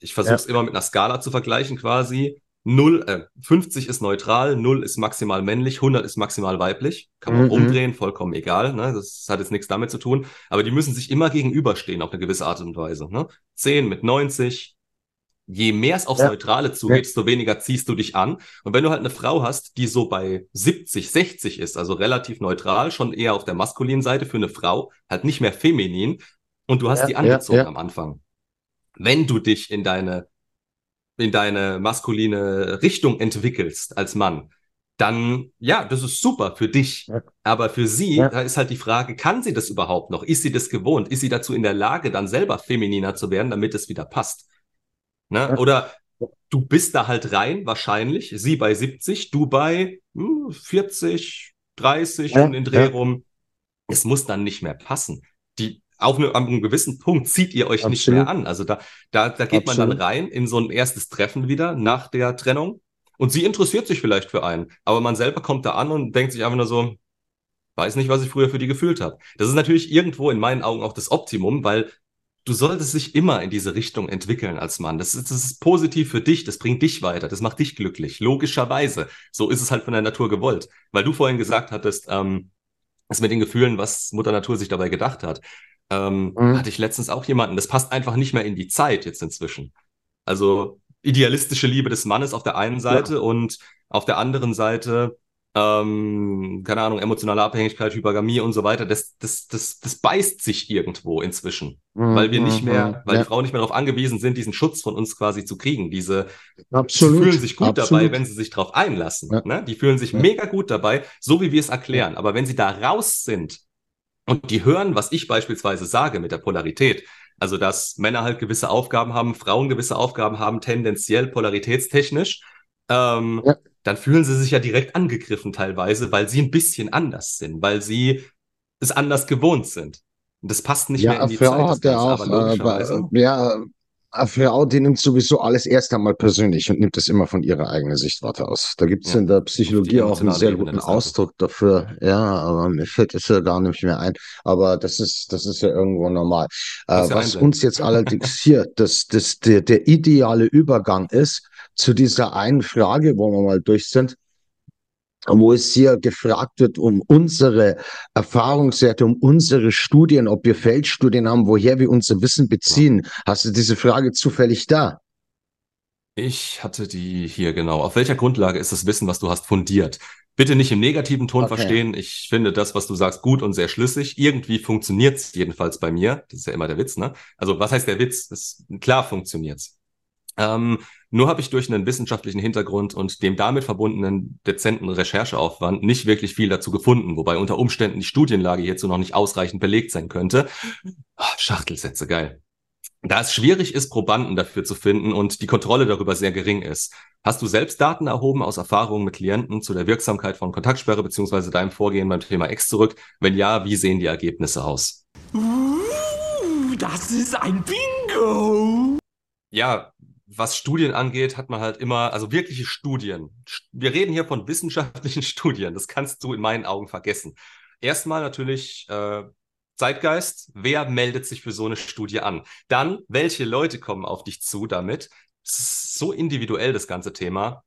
ich versuche es ja. immer mit einer Skala zu vergleichen quasi, 0, äh, 50 ist neutral, 0 ist maximal männlich, 100 ist maximal weiblich. Kann man mhm. umdrehen, vollkommen egal. Ne? Das hat jetzt nichts damit zu tun. Aber die müssen sich immer gegenüberstehen auf eine gewisse Art und Weise. Ne? 10 mit 90. Je mehr es aufs ja. Neutrale zugeht, ja. desto weniger ziehst du dich an. Und wenn du halt eine Frau hast, die so bei 70, 60 ist, also relativ neutral, schon eher auf der maskulinen Seite für eine Frau, halt nicht mehr feminin, und du hast ja, die angezogen am Anfang. Wenn du dich in deine in deine maskuline Richtung entwickelst als Mann, dann ja, das ist super für dich. Ja. Aber für sie, ja. da ist halt die Frage, kann sie das überhaupt noch? Ist sie das gewohnt? Ist sie dazu in der Lage, dann selber femininer zu werden, damit es wieder passt? Ne? Ja. Oder du bist da halt rein, wahrscheinlich, sie bei 70, du bei hm, 40, 30 und in Dreh rum. Es muss dann nicht mehr passen. Auf einem, einem gewissen Punkt zieht ihr euch Absolut. nicht mehr an. Also da, da, da geht Absolut. man dann rein in so ein erstes Treffen wieder nach der Trennung. Und sie interessiert sich vielleicht für einen, aber man selber kommt da an und denkt sich einfach nur so, weiß nicht, was ich früher für die gefühlt habe. Das ist natürlich irgendwo in meinen Augen auch das Optimum, weil du solltest dich immer in diese Richtung entwickeln als Mann. Das ist, das ist positiv für dich, das bringt dich weiter, das macht dich glücklich. Logischerweise. So ist es halt von der Natur gewollt. Weil du vorhin gesagt hattest, ähm, das mit den Gefühlen, was Mutter Natur sich dabei gedacht hat. Ähm, Mhm. Hatte ich letztens auch jemanden, das passt einfach nicht mehr in die Zeit jetzt inzwischen. Also idealistische Liebe des Mannes auf der einen Seite und auf der anderen Seite, ähm, keine Ahnung, emotionale Abhängigkeit, Hypergamie und so weiter, das, das, das, das beißt sich irgendwo inzwischen. Weil wir nicht mehr, weil Mhm. ja, die Frauen nicht mehr darauf angewiesen sind, diesen Schutz von uns quasi zu kriegen. Diese, absolut. Sie fühlen sich gut dabei, absolut. wenn sie sich darauf einlassen. Ja. Ne? Die fühlen sich Ja. mega gut dabei, so wie wir es erklären. Aber wenn sie da raus sind und die hören, was ich beispielsweise sage mit der Polarität, also dass Männer halt gewisse Aufgaben haben, Frauen gewisse Aufgaben haben, tendenziell polaritätstechnisch, ähm, Ja. dann fühlen sie sich ja direkt angegriffen teilweise, weil sie ein bisschen anders sind, weil sie es anders gewohnt sind. Und das passt nicht ja, mehr in die Zeit. ja Ganze, auch, aber äh, bei- ja, Frau, die nimmt sowieso alles erst einmal persönlich und nimmt es immer von ihrer eigenen Sichtwarte aus. Da gibt es Ja, in der Psychologie auch einen sehr guten. Ausdruck dafür. Ja, aber mir fällt es ja gar nicht mehr ein. Aber das ist, das ist ja irgendwo normal. Äh, was einblenden. uns jetzt allerdings hier, das, das, der, der ideale Übergang ist zu dieser einen Frage, wo wir mal durch sind, wo es hier gefragt wird um unsere Erfahrungswerte, um unsere Studien, ob wir Feldstudien haben, woher wir unser Wissen beziehen. Hast du diese Frage zufällig da? Ich hatte die hier genau. Auf welcher Grundlage ist das Wissen, was du hast, fundiert? Bitte nicht im negativen Ton Okay. verstehen. Ich finde das, was du sagst, gut und sehr schlüssig. Irgendwie funktioniert's jedenfalls bei mir. Das ist ja immer der Witz, ne? Also was heißt der Witz? Das, klar funktioniert's. Ähm, nur habe ich durch einen wissenschaftlichen Hintergrund und dem damit verbundenen dezenten Rechercheaufwand nicht wirklich viel dazu gefunden, wobei unter Umständen die Studienlage hierzu noch nicht ausreichend belegt sein könnte. Ah, Schachtelsätze, geil. Da es schwierig ist, Probanden dafür zu finden und die Kontrolle darüber sehr gering ist, hast du selbst Daten erhoben aus Erfahrungen mit Klienten zu der Wirksamkeit von Kontaktsperre beziehungsweise deinem Vorgehen beim Thema X zurück? Wenn ja, wie sehen die Ergebnisse aus? Uh, das ist ein Bingo! Ja, was Studien angeht, hat man halt immer, also wirkliche Studien. Wir reden hier von wissenschaftlichen Studien. Das kannst du in meinen Augen vergessen. Erstmal natürlich äh, Zeitgeist. Wer meldet sich für so eine Studie an? Dann, welche Leute kommen auf dich zu damit? So individuell, das ganze Thema,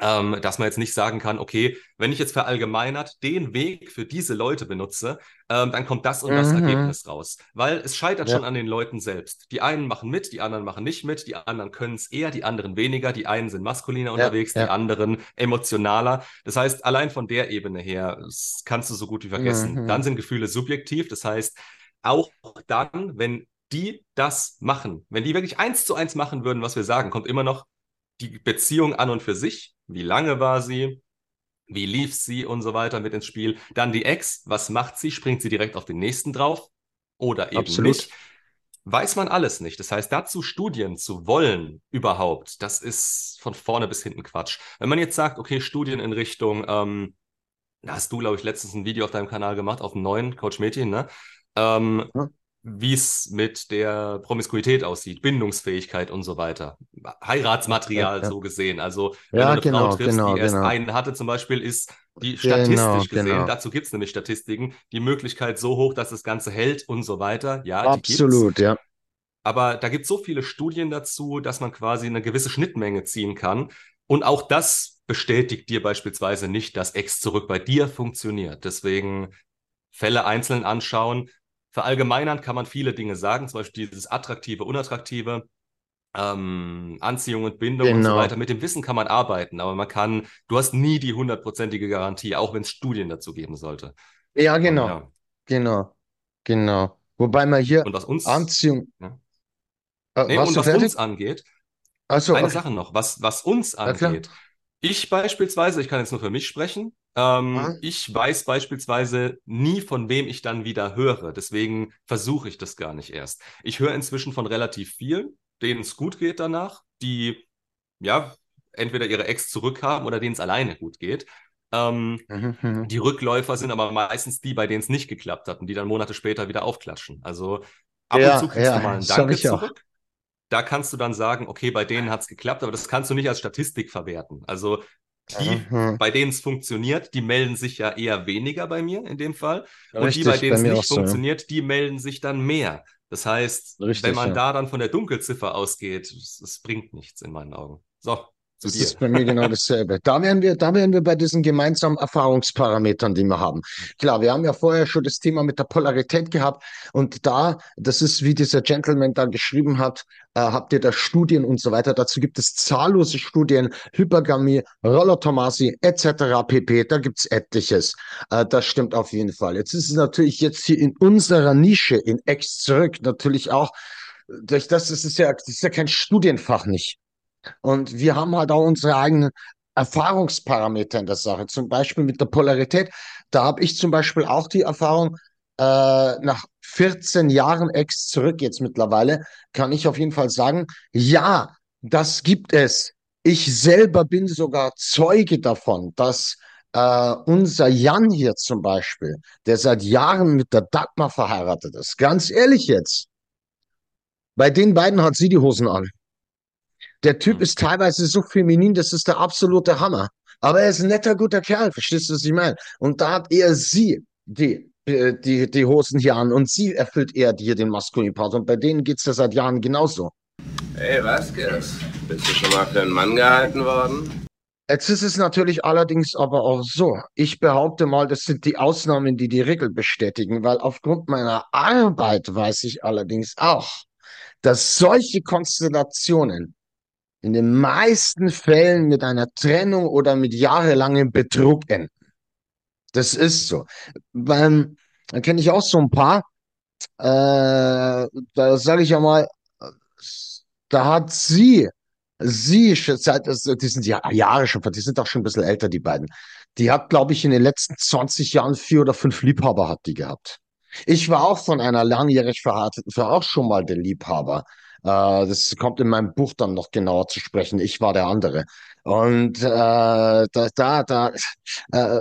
ähm, dass man jetzt nicht sagen kann, okay, wenn ich jetzt verallgemeinert den Weg für diese Leute benutze, ähm, dann kommt das und das Mhm. Ergebnis raus. Weil es scheitert Ja. schon an den Leuten selbst. Die einen machen mit, die anderen machen nicht mit, die anderen können es eher, die anderen weniger, die einen sind maskuliner unterwegs, ja. die anderen emotionaler. Das heißt, allein von der Ebene her das kannst du so gut wie vergessen. Mhm. Dann sind Gefühle subjektiv, das heißt, auch dann, wenn die das machen, wenn die wirklich eins zu eins machen würden, was wir sagen, kommt immer noch die Beziehung an und für sich. Wie lange war sie? Wie lief sie und so weiter mit ins Spiel? Dann die Ex, was macht sie? Springt sie direkt auf den nächsten drauf? Oder eben Absolut. nicht? Weiß man alles nicht. Das heißt, dazu Studien zu wollen überhaupt, das ist von vorne bis hinten Quatsch. Wenn man jetzt sagt, okay, Studien in Richtung, ähm, da hast du, glaube ich, letztens ein Video auf deinem Kanal gemacht, auf dem neuen Coach Metin, ne? Ähm, Ja. Wie es mit der Promiskuität aussieht, Bindungsfähigkeit und so weiter. Heiratsmaterial Ja, ja. so gesehen. Also, wenn Ja, du eine genau, Frau triffst, genau, die erst genau. einen hatte, zum Beispiel, ist die Genau, statistisch gesehen, genau. dazu gibt es nämlich Statistiken, die Möglichkeit so hoch, dass das Ganze hält und so weiter. Ja. Absolut, ja. Aber da gibt es so viele Studien dazu, dass man quasi eine gewisse Schnittmenge ziehen kann. Und auch das bestätigt dir beispielsweise nicht, dass Ex zurück bei dir funktioniert. Deswegen Fälle einzeln anschauen. Verallgemeinern kann man viele Dinge sagen, zum Beispiel dieses attraktive, unattraktive, ähm, Anziehung und Bindung und so Genau. weiter. Mit dem Wissen kann man arbeiten, aber man kann, du hast nie die hundertprozentige Garantie, auch wenn es Studien dazu geben sollte. Ja, genau, Ja. genau, genau. Wobei man hier Und was uns, Anziehung. Ja. Äh, nee, und was fertig? uns angeht, Achso, Eine okay. Sache noch, was, was uns Ja, angeht. Ich beispielsweise, ich kann jetzt nur für mich sprechen, ähm, ich weiß beispielsweise nie, von wem ich dann wieder höre. Deswegen versuche ich das gar nicht erst. Ich höre inzwischen von relativ vielen, denen es gut geht danach, die ja entweder ihre Ex zurückhaben oder denen es alleine gut geht. Ähm, Mhm, mhm. die Rückläufer sind aber meistens die, bei denen es nicht geklappt hat und die dann Monate später wieder aufklatschen. Also ab Ja, und zu kriegst ja, du mal ein das hab Danke zurück. Da kannst du dann sagen, okay, bei denen hat es geklappt, aber das kannst du nicht als Statistik verwerten. Also die, Mhm. bei denen es funktioniert, die melden sich ja eher weniger bei mir in dem Fall. Und die, bei denen es nicht so, ja. funktioniert, die melden sich dann mehr. Das heißt, Richtig, wenn man ja. da dann von der Dunkelziffer ausgeht, es, bringt nichts in meinen Augen. So, Das dir. ist bei mir genau dasselbe. Da wären wir, da wären wir bei diesen gemeinsamen Erfahrungsparametern, die wir haben. Klar, wir haben ja vorher schon das Thema mit der Polarität gehabt und da, das ist, wie dieser Gentleman da geschrieben hat, äh, habt ihr da Studien und so weiter. Dazu gibt es zahllose Studien, Hypergamie, Rollotomasi etc. pp. Da gibt's etliches. Äh, das stimmt auf jeden Fall. Jetzt ist es natürlich jetzt hier in unserer Nische, in Ex zurück, natürlich auch, durch das, das ist ja, das ist ja kein Studienfach nicht. Und wir haben halt auch unsere eigenen Erfahrungsparameter in der Sache. Zum Beispiel mit der Polarität. Da habe ich zum Beispiel auch die Erfahrung, äh, nach 14 Jahren Ex zurück jetzt mittlerweile, kann ich auf jeden Fall sagen, ja, das gibt es. Ich selber bin sogar Zeuge davon, dass äh, unser Jan hier zum Beispiel, der seit Jahren mit der Dagmar verheiratet ist, ganz ehrlich jetzt, bei den beiden hat sie die Hosen an. Der Typ ist teilweise so feminin, das ist der absolute Hammer. Aber er ist ein netter, guter Kerl, verstehst du, was ich meine? Und da hat eher sie die, äh, die, die Hosen hier an und sie erfüllt eher hier den maskulinen Part. Und bei denen geht's ja seit Jahren genauso. Hey Vasquez, bist du schon mal für einen Mann gehalten worden? Jetzt ist es natürlich allerdings aber auch so. Ich behaupte mal, das sind die Ausnahmen, die die Regel bestätigen, weil aufgrund meiner Arbeit weiß ich allerdings auch, dass solche Konstellationen in den meisten Fällen mit einer Trennung oder mit jahrelangem Betrug enden. Das ist so. Beim, da kenne ich auch so ein paar, äh, da sage ich ja mal, da hat sie, sie, seit, die sind ja Jahre schon, die sind auch schon ein bisschen älter, die beiden. Die hat, glaube ich, in den letzten 20 Jahren vier oder fünf Liebhaber hat die gehabt. Ich war auch von einer langjährig verheirateten Frau auch schon mal der Liebhaber. Äh, das kommt in meinem Buch dann noch genauer zu sprechen. Ich war der andere. Und äh, da, da, da, äh,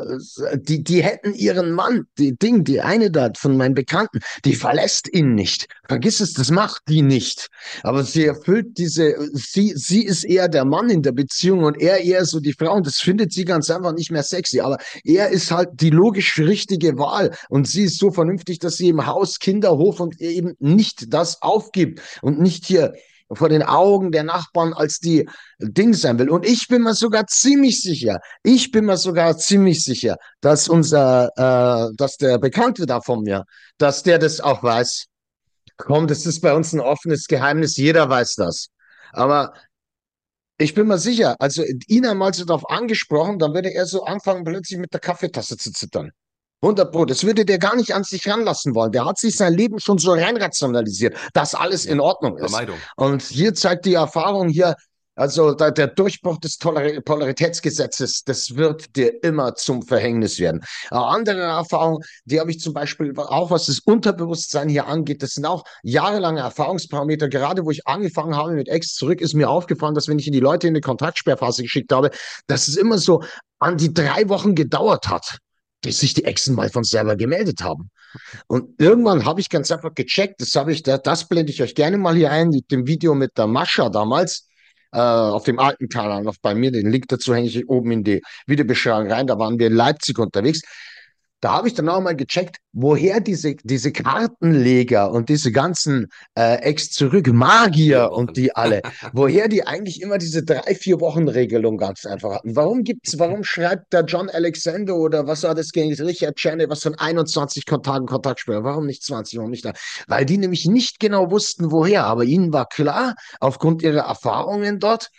die, die hätten ihren Mann, die Ding, die eine da von meinen Bekannten, die verlässt ihn nicht. Vergiss es, das macht die nicht. Aber sie erfüllt diese, sie, sie ist eher der Mann in der Beziehung und er eher so die Frau. Und das findet sie ganz einfach nicht mehr sexy. Aber er ist halt die logisch richtige Wahl. Und sie ist so vernünftig, dass sie im Haus, Kinder, Hof und eben nicht das aufgibt und nicht hier vor den Augen der Nachbarn als die Ding sein will. Und ich bin mir sogar ziemlich sicher, ich bin mir sogar ziemlich sicher, dass unser, äh, dass der Bekannte da von mir, dass der das auch weiß. Komm, das ist bei uns ein offenes Geheimnis, jeder weiß das. Aber ich bin mir sicher, also ihn einmal so darauf angesprochen, dann würde er so anfangen, plötzlich mit der Kaffeetasse zu zittern. 100 Pro, das würde der gar nicht an sich ranlassen wollen. Der hat sich sein Leben schon so reinrationalisiert, dass alles in Ordnung ist. Vermeidung. Und hier zeigt die Erfahrung hier, also da, der Durchbruch des Toler Polaritätsgesetzes, das wird dir immer zum Verhängnis werden. Eine andere Erfahrung, die habe ich zum Beispiel auch, was das Unterbewusstsein hier angeht, das sind auch jahrelange Erfahrungsparameter. Gerade wo ich angefangen habe mit Ex zurück, ist mir aufgefallen, dass wenn ich die Leute in eine Kontaktsperrphase geschickt habe, dass es immer so an die drei Wochen gedauert hat bis sich die Exen mal von selber gemeldet haben. Und irgendwann habe ich ganz einfach gecheckt, das habe ich, da, das blende ich euch gerne mal hier ein, mit dem Video mit der Mascha damals, äh, auf dem alten Kanal noch bei mir, den Link dazu hänge ich oben in die Videobeschreibung rein, da waren wir in Leipzig unterwegs. Da habe ich dann auch mal gecheckt, woher diese, diese Kartenleger und diese ganzen äh, Ex-Zurück-Magier und die alle, woher die eigentlich immer diese drei, vier Wochen-Regelung ganz einfach hatten. Warum gibt's, warum schreibt der John Alexander oder was war das gegen Richard Channel, was von 21 Kontakten Kontaktspieler? Warum nicht 20, warum nicht da? Weil die nämlich nicht genau wussten, woher, aber ihnen war klar, aufgrund ihrer Erfahrungen dort,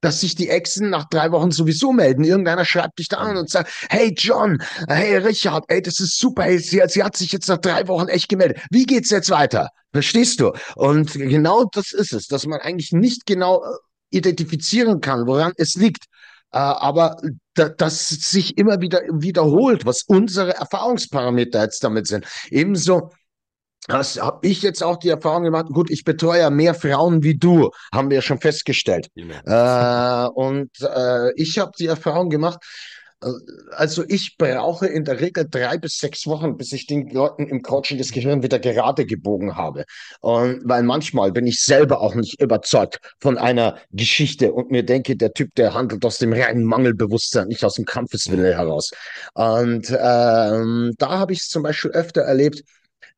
dass sich die Exen nach drei Wochen sowieso melden. Irgendeiner schreibt dich da an und sagt, hey John, hey Richard, ey, das ist super, hey, sie, sie hat sich jetzt nach drei Wochen echt gemeldet. Wie geht's jetzt weiter? Verstehst du? Und genau das ist es, dass man eigentlich nicht genau äh, identifizieren kann, woran es liegt. Äh, aber da, das sich immer wieder wiederholt, was unsere Erfahrungsparameter jetzt damit sind. Ebenso das habe ich jetzt auch die Erfahrung gemacht. Gut, ich betreue ja mehr Frauen wie du, haben wir ja schon festgestellt. Äh, und äh, ich habe die Erfahrung gemacht, äh, also ich brauche in der Regel drei bis sechs Wochen, bis ich den Leuten im Coaching das Gehirn wieder gerade gebogen habe. Und weil manchmal bin ich selber auch nicht überzeugt von einer Geschichte und mir denke, der Typ, der handelt aus dem reinen Mangelbewusstsein, nicht aus dem Kampfeswille heraus. Und ähm, da habe ich es zum Beispiel öfter erlebt,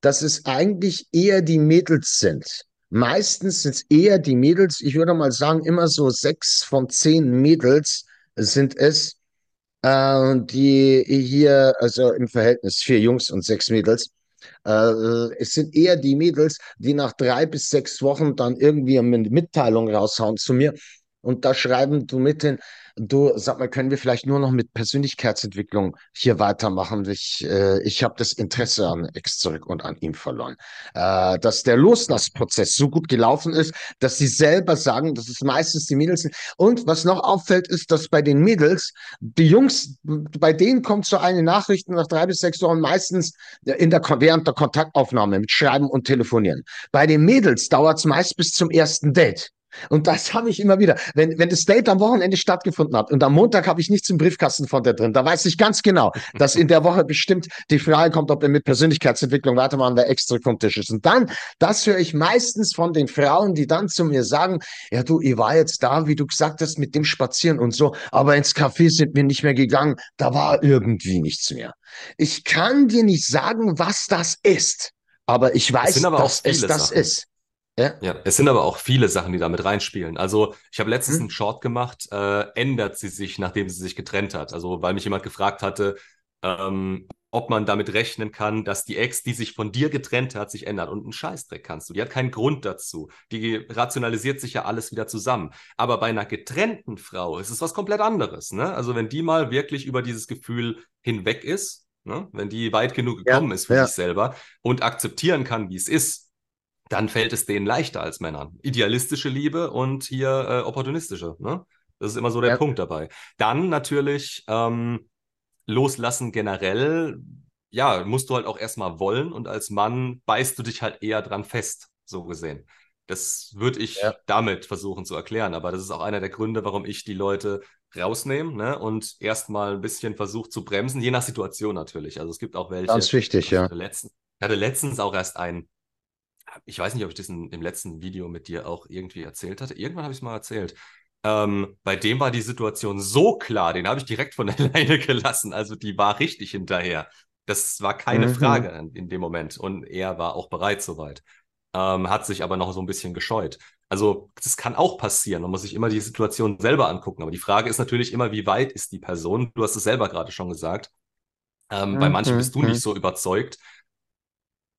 dass es eigentlich eher die Mädels sind. Meistens sind es eher die Mädels. Ich würde mal sagen, immer so sechs von zehn Mädels sind es, äh, die hier, also im Verhältnis vier Jungs und sechs Mädels, äh, es sind eher die Mädels, die nach drei bis sechs Wochen dann irgendwie eine Mitteilung raushauen zu mir und da schreiben du mit hin, du sag mal, können wir vielleicht nur noch mit Persönlichkeitsentwicklung hier weitermachen? Ich, äh, ich habe das Interesse an Ex zurück und an ihm verloren. Äh, dass der Loslassprozess so gut gelaufen ist, dass sie selber sagen, dass es meistens die Mädels sind. Und was noch auffällt, ist, dass bei den Mädels, die Jungs, bei denen kommt so eine Nachricht nach drei bis sechs Wochen meistens in der, während der Kontaktaufnahme mit Schreiben und Telefonieren. Bei den Mädels dauert es meist bis zum ersten Date. Und das habe ich immer wieder. Wenn, wenn das Date am Wochenende stattgefunden hat und am Montag habe ich nichts im Briefkasten von der drin, da weiß ich ganz genau, dass in der Woche bestimmt die Frage kommt, ob wir mit Persönlichkeitsentwicklung weitermachen, der extra vom Tisch ist. Und dann, das höre ich meistens von den Frauen, die dann zu mir sagen, ja du, ich war jetzt da, wie du gesagt hast, mit dem Spazieren und so, aber ins Café sind wir nicht mehr gegangen, da war irgendwie nichts mehr. Ich kann dir nicht sagen, was das ist, aber ich weiß, dass es das ist. Ja. ja, es sind aber auch viele Sachen, die damit reinspielen. Also ich habe letztens hm. einen Short gemacht, äh, ändert sie sich, nachdem sie sich getrennt hat. Also weil mich jemand gefragt hatte, ähm, ob man damit rechnen kann, dass die Ex, die sich von dir getrennt hat, sich ändert. Und einen Scheißdreck kannst du. Die hat keinen Grund dazu. Die rationalisiert sich ja alles wieder zusammen. Aber bei einer getrennten Frau ist es was komplett anderes. Ne? Also wenn die mal wirklich über dieses Gefühl hinweg ist, ne? wenn die weit genug gekommen ja, ist für ja. sich selber und akzeptieren kann, wie es ist, dann fällt es denen leichter als Männern. Idealistische Liebe und hier äh, opportunistische. Ne? Das ist immer so der ja. Punkt dabei. Dann natürlich ähm, loslassen generell. Ja, musst du halt auch erstmal wollen und als Mann beißt du dich halt eher dran fest, so gesehen. Das würde ich ja. damit versuchen zu erklären, aber das ist auch einer der Gründe, warum ich die Leute rausnehme ne, und erstmal ein bisschen versuche zu bremsen, je nach Situation natürlich. Also es gibt auch welche. Ganz wichtig, ja. Ich hatte letztens auch erst einen ich weiß nicht, ob ich das in, im letzten Video mit dir auch irgendwie erzählt hatte. Irgendwann habe ich es mal erzählt. Ähm, bei dem war die Situation so klar, den habe ich direkt von alleine gelassen. Also die war richtig hinterher. Das war keine mhm. Frage in, in, dem Moment. Und er war auch bereit soweit. Ähm, hat sich aber noch so ein bisschen gescheut. Also das kann auch passieren. Man muss sich immer die Situation selber angucken. Aber die Frage ist natürlich immer, wie weit ist die Person? Du hast es selber gerade schon gesagt. Ähm, mhm. Bei manchen bist du nicht mhm. so überzeugt.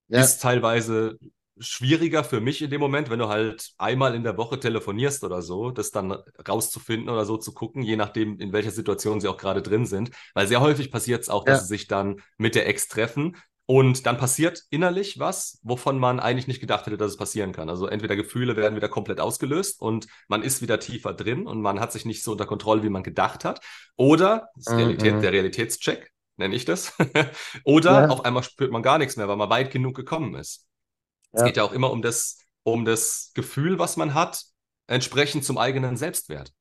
Ja. Ist teilweise schwieriger für mich in dem Moment, wenn du halt einmal in der Woche telefonierst oder so, das dann rauszufinden oder so zu gucken, je nachdem, in welcher Situation sie auch gerade drin sind. Weil sehr häufig passiert es auch, dass ja. sie sich dann mit der Ex treffen und dann passiert innerlich was, wovon man eigentlich nicht gedacht hätte, dass es passieren kann. Also entweder Gefühle werden wieder komplett ausgelöst und man ist wieder tiefer drin und man hat sich nicht so unter Kontrolle, wie man gedacht hat. Oder das Realität, mhm. der Realitätscheck, nenne ich das. oder ja. auf einmal spürt man gar nichts mehr, weil man weit genug gekommen ist. Es geht ja auch immer um das, um das Gefühl, was man hat, entsprechend zum eigenen Selbstwert.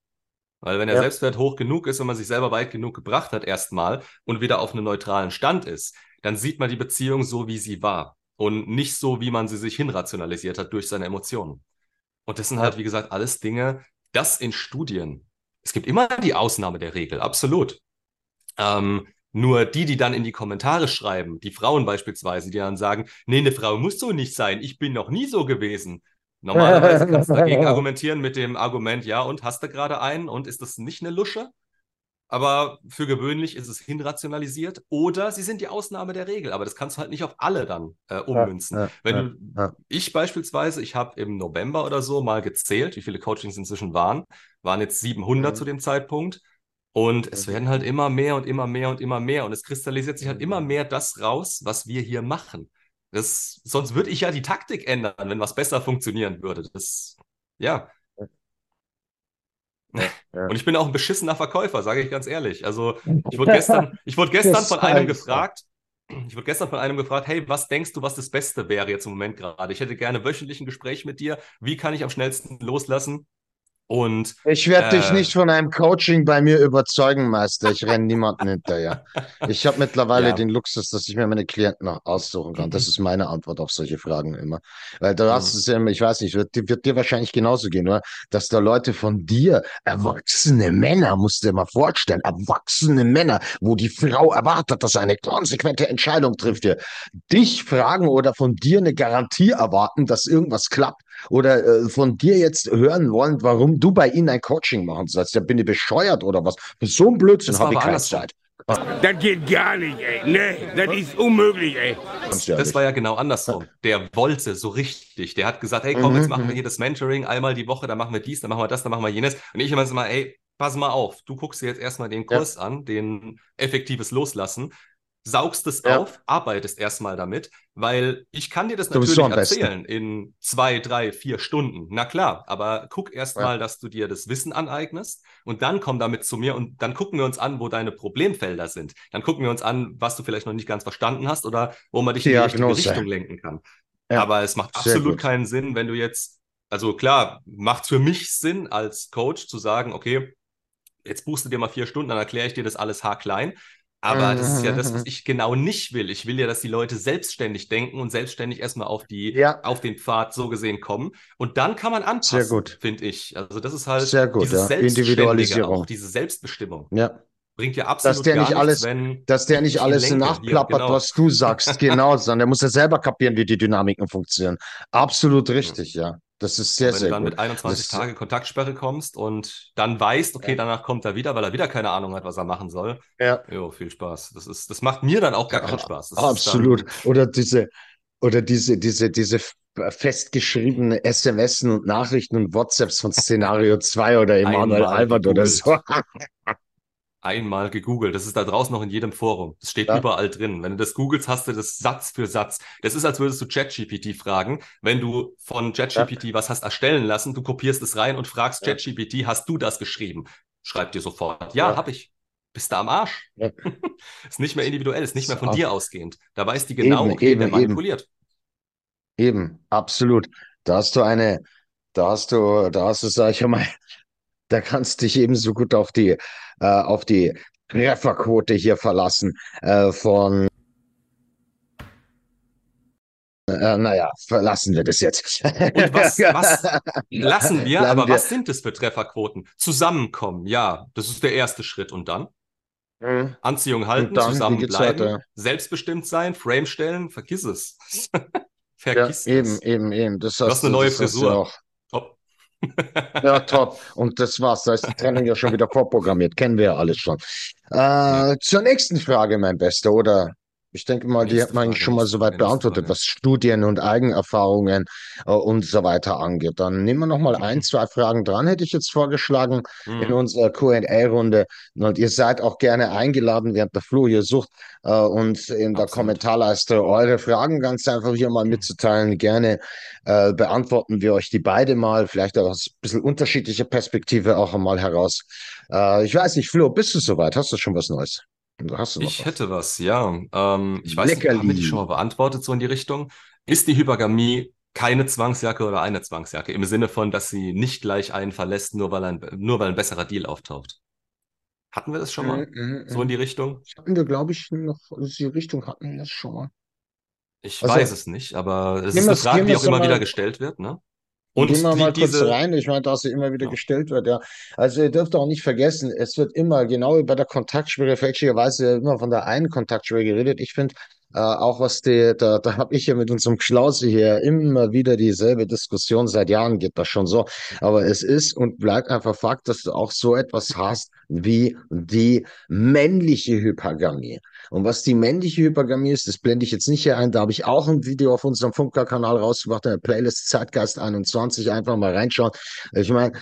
Weil wenn der ja. Selbstwert hoch genug ist, wenn man sich selber weit genug gebracht hat erstmal und wieder auf einem neutralen Stand ist, dann sieht man die Beziehung so, wie sie war und nicht so, wie man sie sich hinrationalisiert hat durch seine Emotionen. Und das sind halt, wie gesagt, alles Dinge, das in Studien. Es gibt immer die Ausnahme der Regel, absolut. Ähm, nur die, die dann in die Kommentare schreiben, die Frauen beispielsweise, die dann sagen, nee, eine Frau muss so nicht sein, ich bin noch nie so gewesen. Normalerweise kannst du dagegen argumentieren mit dem Argument, ja, und hast du gerade einen und ist das nicht eine Lusche? Aber für gewöhnlich ist es hinrationalisiert oder sie sind die Ausnahme der Regel. Aber das kannst du halt nicht auf alle dann äh, ummünzen. Ja, ja, Wenn du, ja, ich beispielsweise, ich habe im November oder so mal gezählt, wie viele Coachings inzwischen waren, waren jetzt 700 mhm. zu dem Zeitpunkt. Und es werden halt immer mehr und immer mehr und immer mehr. Und es kristallisiert sich halt immer mehr das raus, was wir hier machen. Das, sonst würde ich ja die Taktik ändern, wenn was besser funktionieren würde. Das, ja. ja. Und ich bin auch ein beschissener Verkäufer, sage ich ganz ehrlich. Also ich wurde gestern, ich wurde gestern von einem gefragt, ich wurde gestern von einem gefragt, hey, was denkst du, was das Beste wäre jetzt im Moment gerade? Ich hätte gerne wöchentlich ein Gespräch mit dir. Wie kann ich am schnellsten loslassen? Und Ich werde dich äh, nicht von einem Coaching bei mir überzeugen, Meister. Ich renne niemanden hinterher. Ich habe mittlerweile Ja. den Luxus, dass ich mir meine Klienten noch aussuchen kann. Das ist meine Antwort auf solche Fragen immer. Weil du hast es immer, ich weiß nicht, wird, wird dir wahrscheinlich genauso gehen, oder? Dass da Leute von dir, erwachsene Männer, musst du dir mal vorstellen, erwachsene Männer, wo die Frau erwartet, dass eine konsequente Entscheidung trifft, dir, dich fragen oder von dir eine Garantie erwarten, dass irgendwas klappt oder äh, von dir jetzt hören wollen, warum du bei ihnen ein Coaching machen sollst. Ja, bin ich bescheuert oder was? Für so ein Blödsinn habe ich keine. Zeit. Das geht gar nicht, ey. Nee, das ist unmöglich, ey. Das war ja genau andersrum. Der wollte so richtig. Der hat gesagt, hey, komm, Mhm, jetzt machen wir mhm. hier das Mentoring einmal die Woche, dann machen wir dies, dann machen wir das, dann machen wir jenes. Und ich immer so mal, ey, pass mal auf, du guckst dir jetzt erstmal den Kurs an, den effektives Loslassen, saugst es Ja. auf, arbeitest erstmal damit, weil ich kann dir das Du natürlich am besten. erzählen in zwei, drei, vier Stunden. Na klar, aber guck erst Ja. mal, dass du dir das Wissen aneignest und dann komm damit zu mir und dann gucken wir uns an, wo deine Problemfelder sind. Dann gucken wir uns an, was du vielleicht noch nicht ganz verstanden hast oder wo man dich in die richtige Diagnose. Richtung lenken kann. Ja, Aber es macht sehr absolut gut. keinen Sinn, wenn du jetzt, also klar, macht für mich Sinn als Coach zu sagen, okay, jetzt buchst du dir mal vier Stunden, dann erkläre ich dir das alles haarklein. Aber das ist ja das, Mhm. was ich genau nicht will. Ich will ja, dass die Leute selbstständig denken und selbstständig erstmal auf die, Ja. auf den Pfad so gesehen kommen. Und dann kann man anpassen, finde ich. Also das ist halt Sehr gut, dieses ja. Individualisierung. Auch, diese Selbstbestimmung. Ja. Bringt ja absolut Dass der nicht nichts, alles, wenn dass der ich nicht alles nachplappert, genau. was du sagst, genau, sondern der muss ja selber kapieren, wie die Dynamiken funktionieren. Absolut richtig, ja. Das ist sehr, Und wenn sehr du dann gut. mit 21 Das- Tage Kontaktsperre kommst und dann weißt, okay, Ja. danach kommt er wieder, weil er wieder keine Ahnung hat, was er machen soll. Ja. Jo, viel Spaß. Das ist, das macht mir dann auch gar keinen Spaß. Das Absolut. Oder diese, oder diese, diese, diese festgeschriebene SMS und Nachrichten und WhatsApps von Szenario 2 oder Emanuel Albert oder so. einmal gegoogelt. Das ist da draußen noch in jedem Forum. Das steht Ja. überall drin. Wenn du das googelst, hast du das Satz für Satz. Das ist, als würdest du ChatGPT fragen. Wenn du von ChatGPT was hast erstellen lassen, du kopierst es rein und fragst Ja. ChatGPT, hast du das geschrieben? Schreibt dir sofort. Ja, Ja. hab ich. Bist du am Arsch? Ja. ist nicht mehr individuell, ist nicht mehr von dir ausgehend. Da weiß die genau, Eben, okay, eben, wer eben. manipuliert. Eben, absolut. Da hast du eine, da hast du, da hast du, sag ich mal, da kannst du dich ebenso gut auf die, äh, auf die Trefferquote hier verlassen, äh, von, äh, naja, verlassen wir das jetzt. Und was, was lassen wir, Bleiben aber wir- was sind es für Trefferquoten? Zusammenkommen, ja, das ist der erste Schritt. Und dann? Mhm. Anziehung halten, dann, zusammenbleiben, weiter? selbstbestimmt sein, Frame stellen, vergiss es. Ja, vergiss eben, es. eben, eben. Das Du hast eine neue das hast Frisur. Ja, top. Und das war's. Da ist die Trennung ja schon wieder vorprogrammiert. Kennen wir ja alles schon. Äh, zur nächsten Frage, mein Bester, oder? Ich denke mal, die hat man eigentlich Frage, schon mal soweit beantwortet, Frage. was Studien und Eigenerfahrungen äh, und so weiter angeht. Dann nehmen wir noch mal ein, zwei Fragen dran, hätte ich jetzt vorgeschlagen in Mhm. unserer Q&A-Runde. Und ihr seid auch gerne eingeladen, während der Flo hier sucht, äh, uns in der Absolut. Kommentarleiste eure Fragen ganz einfach hier mal mitzuteilen. Gerne äh, beantworten wir euch die beide mal, vielleicht auch aus ein bisschen unterschiedlicher Perspektive auch einmal heraus. Äh, ich weiß nicht, Flo, bist du soweit? Hast du schon was Neues? Hast du Ich was? hätte was, ja. Ähm, ich weiß nicht, Leckerli. haben wir die schon mal beantwortet, so in die Richtung? Ist die Hypergamie keine Zwangsjacke oder eine Zwangsjacke? Im Sinne von, dass sie nicht gleich einen verlässt, nur weil ein, nur weil ein besserer Deal auftaucht. Hatten wir das schon mal? Mhm, So in die Richtung? Das hatten wir, glaube ich, noch, die Richtung hatten wir das schon mal. Ich Also, weiß es nicht, aber es ist eine Frage, die auch immer mal- wieder gestellt wird, ne? Und Gehen wir mal kurz diese, rein. Ich meine, dass sie immer wieder Ja. gestellt wird, ja. Also ihr dürft auch nicht vergessen, es wird immer, genau wie bei der Kontaktsperre, fälschlicherweise immer von der einen Kontaktsperre geredet. Ich finde, äh, auch was die, da, da habe ich ja mit unserem Geschlause hier immer wieder dieselbe Diskussion. Seit Jahren geht das schon so. Aber es ist und bleibt einfach Fakt, dass du auch so etwas hast wie die männliche Hypergamie. Und was die männliche Hypergamie ist, das blende ich jetzt nicht hier ein. Da habe ich auch ein Video auf unserem Funker-Kanal rausgebracht, in der Playlist Zeitgeist 21. Einfach mal reinschauen. Ich meine,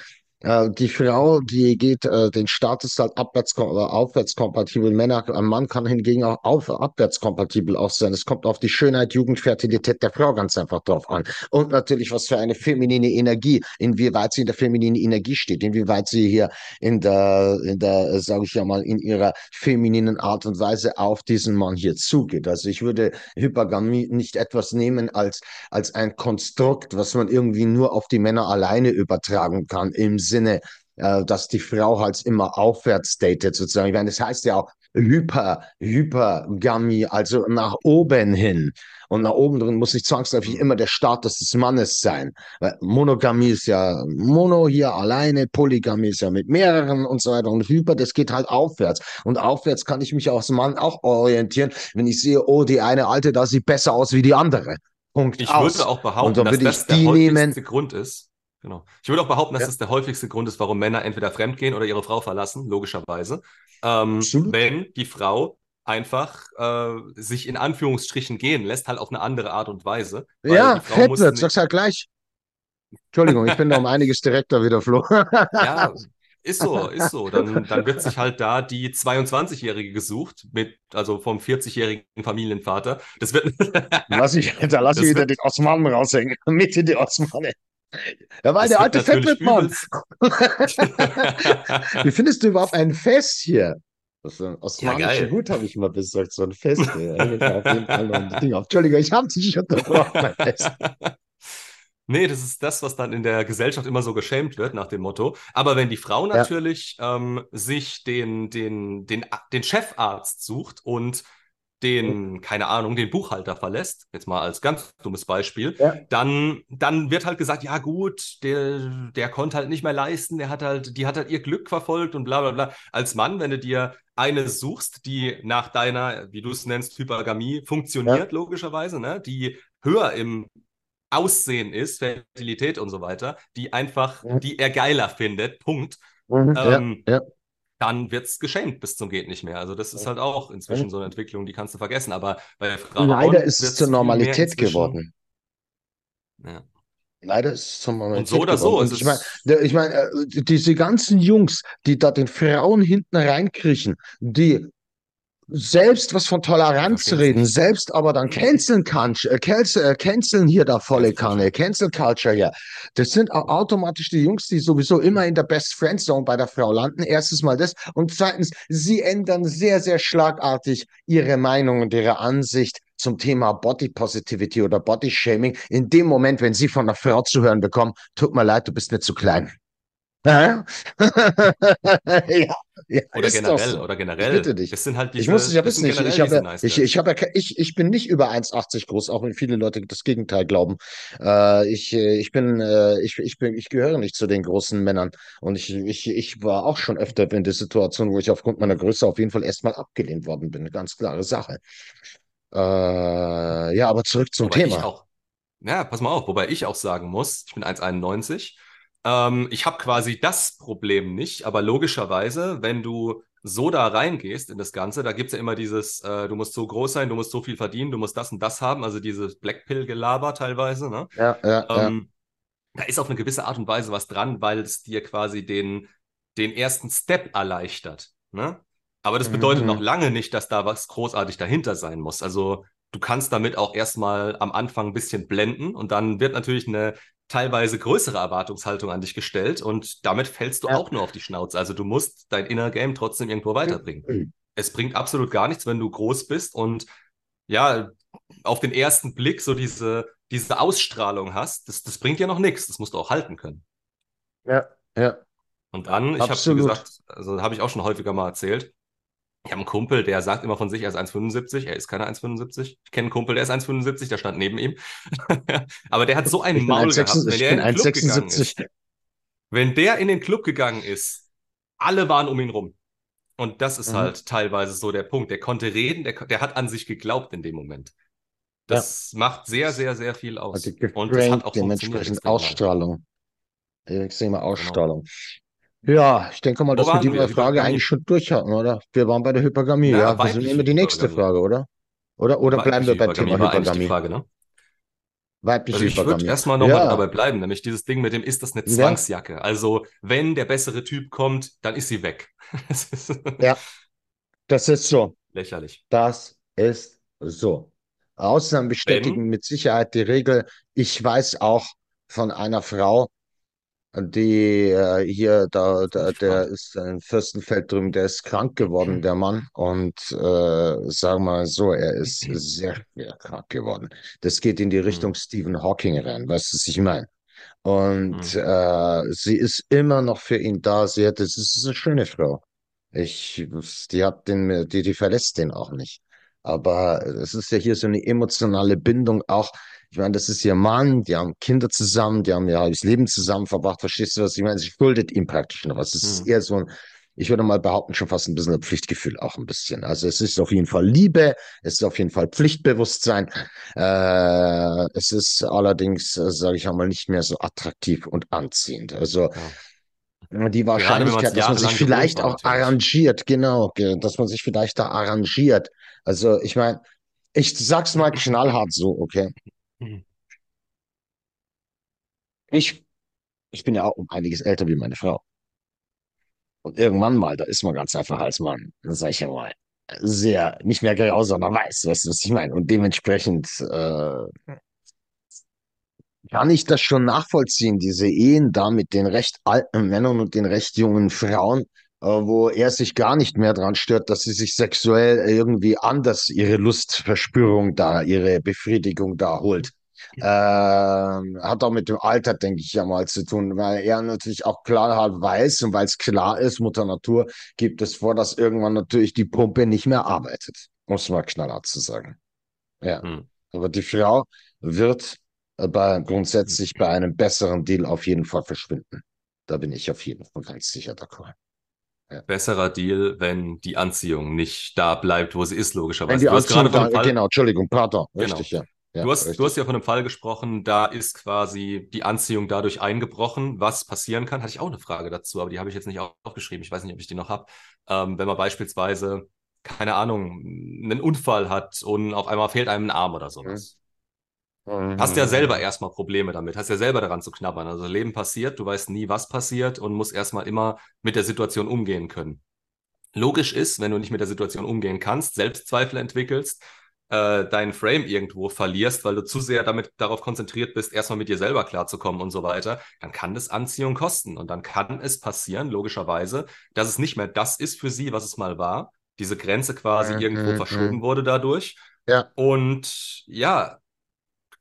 äh, die Frau, die geht äh, den Status halt abwärts oder aufwärtskompatibel. Männer, ein Mann kann hingegen auch auf, abwärtskompatibel auch sein. Es kommt auf die Schönheit, Jugend, Fertilität der Frau ganz einfach drauf an. Und natürlich, was für eine feminine Energie, inwieweit sie in der femininen Energie steht, inwieweit sie hier in der, in der, sage ich ja mal, in ihrer femininen Art und Weise auf diesen Mann hier zugeht. Also ich würde Hypergamie nicht etwas nehmen als, als ein Konstrukt, was man irgendwie nur auf die Männer alleine übertragen kann, im Sinne, äh, dass die Frau halt immer aufwärts datet, sozusagen. Ich meine, das heißt ja auch Hyper, Hypergamie, also nach oben hin. Und nach oben drin muss nicht zwangsläufig immer der Status des Mannes sein. Weil Monogamie ist ja Mono hier alleine, Polygamie ist ja mit mehreren und so weiter. Und Hyper, das geht halt aufwärts. Und aufwärts kann ich mich als Mann auch orientieren, wenn ich sehe, oh, die eine Alte, da sieht besser aus wie die andere. Punkt Ich aus. würde auch behaupten, dass das der häufigste nehmen. Grund ist. Genau. Ich würde auch behaupten, dass Ja. das der häufigste Grund ist, warum Männer entweder fremdgehen oder ihre Frau verlassen, logischerweise. Ähm, wenn die Frau einfach äh, sich in Anführungsstrichen gehen lässt, halt auf eine andere Art und Weise. Ja, fett wird, nicht- sag's halt gleich. Entschuldigung, ich bin da um einiges direkter wieder, Flo. Ja, ist so, ist so. Dann, dann wird sich halt da die 22-Jährige gesucht, mit, also vom 40-jährigen Familienvater. Das wird. Lass ich, da lass ich wieder wird- den Osmanen raushängen. Mitte die Osmanen. Ja, weil Das der alte Fett natürlich wird, Mann. übelst- Wie findest du überhaupt ein Fest hier? Das ist ein osmanischer geil. Hut, habe ich mal besorgt, so ein Fest. Ja. Entschuldigung, ich habe dich unterbrochen, mein Fest. Nee, das ist das, was dann in der Gesellschaft immer so geschämt wird, nach dem Motto. Aber wenn die Frau natürlich ähm, sich den, den, den, den Chefarzt sucht und den, keine Ahnung, den Buchhalter verlässt, jetzt mal als ganz dummes Beispiel, Ja. dann, dann wird halt gesagt, ja gut, der, der konnte halt nicht mehr leisten, der hat halt, die hat halt ihr Glück verfolgt und bla bla bla. Als Mann, wenn du dir eine suchst, die nach deiner, wie du es nennst, Hypergamie funktioniert, logischerweise, ne, die höher im Aussehen ist, Fertilität und so weiter, die einfach, Ja. die er geiler findet, Punkt, Mhm, Ähm, ja, ja. Dann wird's geschämt bis zum geht nicht mehr. Also das ist halt auch inzwischen so eine Entwicklung, die kannst du vergessen. Aber bei Frauen Leider ist es zur Normalität geworden. Ja. Leider ist es zur Normalität so oder so, geworden. es Und ich meine, ich meine, äh, diese ganzen Jungs, die da den Frauen hinten reinkriechen, die selbst was von Toleranz Verstehen's reden, nicht. selbst aber dann canceln kann, äh, cancel, äh, canceln hier da volle Kanne, Cancel Culture hier. Das sind au- automatisch die Jungs, die sowieso immer in der Best Friend Zone bei der Frau landen. Erstens mal das. Und zweitens, sie ändern sehr, sehr schlagartig ihre Meinung und ihre Ansicht zum Thema Body Positivity oder Body Shaming. In dem Moment, wenn sie von einer Frau zu hören bekommen, tut mir leid, du bist mir zu klein. Ja, ja, Oder generell, so. oder Ich generell. bitte dich. Es sind halt Ich diese, muss es ja das wissen, sind ich, ich, habe, nice ich, ich, habe, ich, ich bin nicht über 1,80 groß, auch wenn viele Leute das Gegenteil glauben. Äh, ich, äh, ich bin, äh, ich, ich bin, ich gehöre nicht zu den großen Männern. Und ich, ich, ich war auch schon öfter in der Situation, wo ich aufgrund meiner Größe auf jeden Fall erstmal abgelehnt worden bin. Ganz klare Sache. Äh, ja, aber zurück zum Wobei Thema. ich auch, ja, pass mal auf, wobei ich auch sagen muss, ich bin 1,91. Ähm, ich habe quasi das Problem nicht, aber logischerweise, wenn du so da reingehst in das Ganze, da gibt's ja immer dieses, äh, du musst so groß sein, du musst so viel verdienen, du musst das und das haben, also dieses Blackpill-Gelaber teilweise, ne? Ja, ja, ja. Ähm, da ist auf eine gewisse Art und Weise was dran, weil es dir quasi den, den ersten Step erleichtert. Ne? Aber das bedeutet Mhm. noch lange nicht, dass da was großartig dahinter sein muss. Also du kannst damit auch erstmal am Anfang ein bisschen blenden und dann wird natürlich eine teilweise größere Erwartungshaltung an dich gestellt und damit fällst du Ja. auch nur auf die Schnauze. Also du musst dein Inner Game trotzdem irgendwo weiterbringen. Mhm. Es bringt absolut gar nichts, wenn du groß bist und ja, auf den ersten Blick so diese, diese Ausstrahlung hast. Das, das bringt ja noch nichts. Das musst du auch halten können. Ja, ja. Und dann, ich habe, wie gesagt, also habe ich auch schon häufiger mal erzählt. Ich habe einen Kumpel, der sagt immer von sich, er ist 1,75. Er ist keine 1,75. Ich kenne einen Kumpel, der ist 1,75, der stand neben ihm. Aber der hat so einen Maul gehabt, 1,76 wenn der in den Club gegangen 1,76. ist. Wenn der in den Club gegangen ist, alle waren um ihn rum. Und das ist Mhm. halt teilweise so der Punkt. Der konnte reden, der, der hat an sich geglaubt in dem Moment. Das macht sehr, sehr, sehr viel aus. Also Und das hat auch dementsprechend. Ausstrahlung. Extreme Ausstrahlung. Ja, ich denke mal. Wo dass wir die wir? Hypergamie. eigentlich schon durch hatten, oder? Wir waren bei der Hypergamie, Ja, ja. Wir nehmen die nächste Hypergamie. Frage, oder? Oder, oder bleiben wir beim Thema eigentlich die Hypergamie? Frage, ne? Weibliche Also ich würde Hypergamie. erstmal nochmal Ja. dabei bleiben, nämlich dieses Ding mit dem, ist das eine Ja. Zwangsjacke? Also, wenn der bessere Typ kommt, dann ist sie weg. Ja, das ist so. lächerlich. Das ist so. Ausnahmen bestätigen mit Sicherheit die Regel. Ich weiß auch von einer Frau, die äh, hier, da, da, der ist in Fürstenfeld drüben, der ist krank geworden, der Mann. Und äh, sagen wir mal so, er ist sehr schwer krank geworden. Das geht in die Richtung Stephen Hawking rein, weißt du, was ich meine? Und Mhm. äh, sie ist immer noch für ihn da. Sie hat, das ist eine schöne Frau. Ich, die hat den, die, die verlässt den auch nicht. Aber es ist ja hier so eine emotionale Bindung auch. Ich meine, das ist ihr Mann, die haben Kinder zusammen, die haben ja das Leben zusammen verbracht. Verstehst du was? Ich meine, sie schuldet ihm praktisch noch was. Es ist Mhm. eher so ein, ich würde mal behaupten, schon fast ein bisschen ein Pflichtgefühl auch ein bisschen. Also es ist auf jeden Fall Liebe, es ist auf jeden Fall Pflichtbewusstsein. Äh, es ist allerdings, äh, sage ich einmal, nicht mehr so attraktiv und anziehend. Also Ja. die Wahrscheinlichkeit, dass man sich vielleicht auch natürlich. arrangiert, genau, ge- dass man sich vielleicht da arrangiert. Also ich meine, ich sag's mal knallhart so, okay. Mhm. Ich, ich bin ja auch um einiges älter wie meine Frau. Und irgendwann mal, da ist man ganz einfach als Mann, sag ich ja mal, sehr, nicht mehr grau, sondern weiß, weißt du, was ich meine? Und dementsprechend äh, kann ich das schon nachvollziehen, diese Ehen da mit den recht alten Männern und den recht jungen Frauen, wo er sich gar nicht mehr dran stört, dass sie sich sexuell irgendwie anders ihre Lustverspürung da, ihre Befriedigung da holt. Ähm, hat auch mit dem Alter, denke ich, ja mal zu tun, weil er natürlich auch klar halt weiß und weil es klar ist, Mutter Natur gibt es vor, dass irgendwann natürlich die Pumpe nicht mehr arbeitet, um es mal knallhart zu sagen. Ja. Mhm. Aber die Frau wird äh, bei, grundsätzlich bei einem besseren Deal auf jeden Fall verschwinden. Da bin ich auf jeden Fall ganz sicher d'accord. Besserer Deal, wenn die Anziehung nicht da bleibt, wo sie ist, Wenn logischerweise. die Du hast gerade von da, Fall, genau, Entschuldigung, pardon, Genau. richtig, ja. Ja, Du hast, richtig. du hast ja von einem Fall gesprochen, da ist quasi die Anziehung dadurch eingebrochen, was passieren kann. Hatte ich auch eine Frage dazu, aber die habe ich jetzt nicht aufgeschrieben. Ich weiß nicht, ob ich die noch habe. Ähm, wenn man beispielsweise, keine Ahnung, einen Unfall hat und auf einmal fehlt einem ein Arm oder sowas. Hast ja selber erstmal Probleme damit, hast ja selber daran zu knabbern. Also Leben passiert, du weißt nie, was passiert und musst erstmal immer mit der Situation umgehen können. Logisch ist, wenn du nicht mit der Situation umgehen kannst, Selbstzweifel entwickelst, äh, deinen Frame irgendwo verlierst, weil du zu sehr damit darauf konzentriert bist, erstmal mit dir selber klarzukommen und so weiter, dann kann das Anziehung kosten. Und dann kann es passieren, logischerweise, dass es nicht mehr das ist für sie, was es mal war. Diese Grenze quasi Mhm, irgendwo mhm. verschoben wurde dadurch. Ja. Und ja,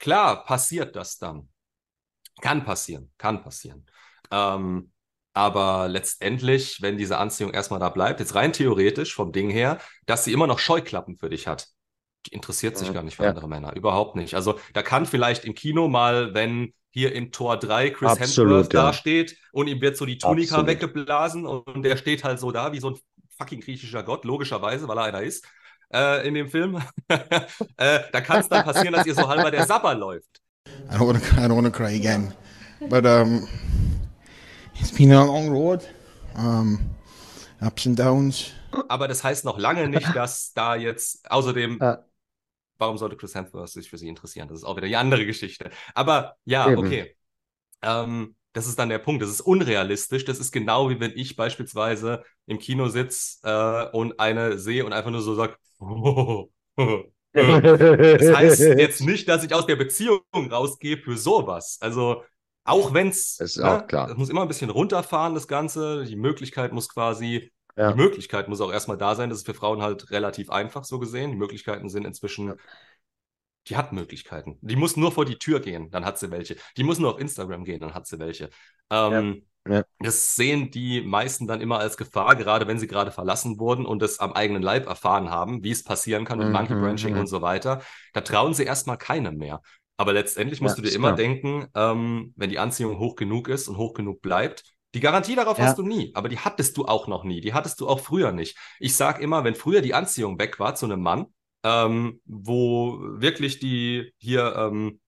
klar, passiert das dann. Kann passieren, kann passieren. Ähm, aber letztendlich, wenn diese Anziehung erstmal da bleibt, jetzt rein theoretisch vom Ding her, dass sie immer noch Scheuklappen für dich hat, die interessiert sich Mhm, gar nicht für ja. andere Männer, überhaupt nicht. Also da kann vielleicht im Kino mal, wenn hier in Tor 3 Chris Absolut, Hemsworth ja. dasteht und ihm wird so die Tunika Absolut. weggeblasen und der steht halt so da wie so ein fucking griechischer Gott, logischerweise, weil er einer ist, äh, in dem Film. äh, da kann es dann passieren, dass ihr so halber der Sabber läuft. I don't want to. I don't want to cry again, but um, it's been a long road, um, ups and downs. Aber das heißt noch lange nicht, dass da jetzt, außerdem, Äh. warum sollte Chris Hemsworth sich für sie interessieren? Das ist auch wieder die andere Geschichte. Aber ja, Eben. okay. Ähm, das ist dann der Punkt. Das ist unrealistisch. Das ist genau wie wenn ich beispielsweise im Kino sitze äh, und eine sehe und einfach nur so sage, das heißt jetzt nicht, dass ich aus der Beziehung rausgehe für sowas. Also auch wenn es, Ist auch klar. das muss immer ein bisschen runterfahren, das Ganze. Die Möglichkeit muss quasi Ja. die Möglichkeit muss auch erstmal da sein. Das ist für Frauen halt relativ einfach so gesehen. Die Möglichkeiten sind inzwischen, die hat Möglichkeiten. Die muss nur vor die Tür gehen, dann hat sie welche. Die muss nur auf Instagram gehen, dann hat sie welche. Ähm, Ja. Das sehen die meisten dann immer als Gefahr, gerade wenn sie gerade verlassen wurden und es am eigenen Leib erfahren haben, wie es passieren kann mit Mhm, Monkey Branching mhm. und so weiter. Da trauen sie erstmal keinem mehr. Aber letztendlich musst Ja, du dir immer klar. denken, ähm, wenn die Anziehung hoch genug ist und hoch genug bleibt, die Garantie darauf Ja. hast du nie, aber die hattest du auch noch nie. Die hattest du auch früher nicht. Ich sag immer, wenn früher die Anziehung weg war zu einem Mann, ähm, wo wirklich die hier ähm,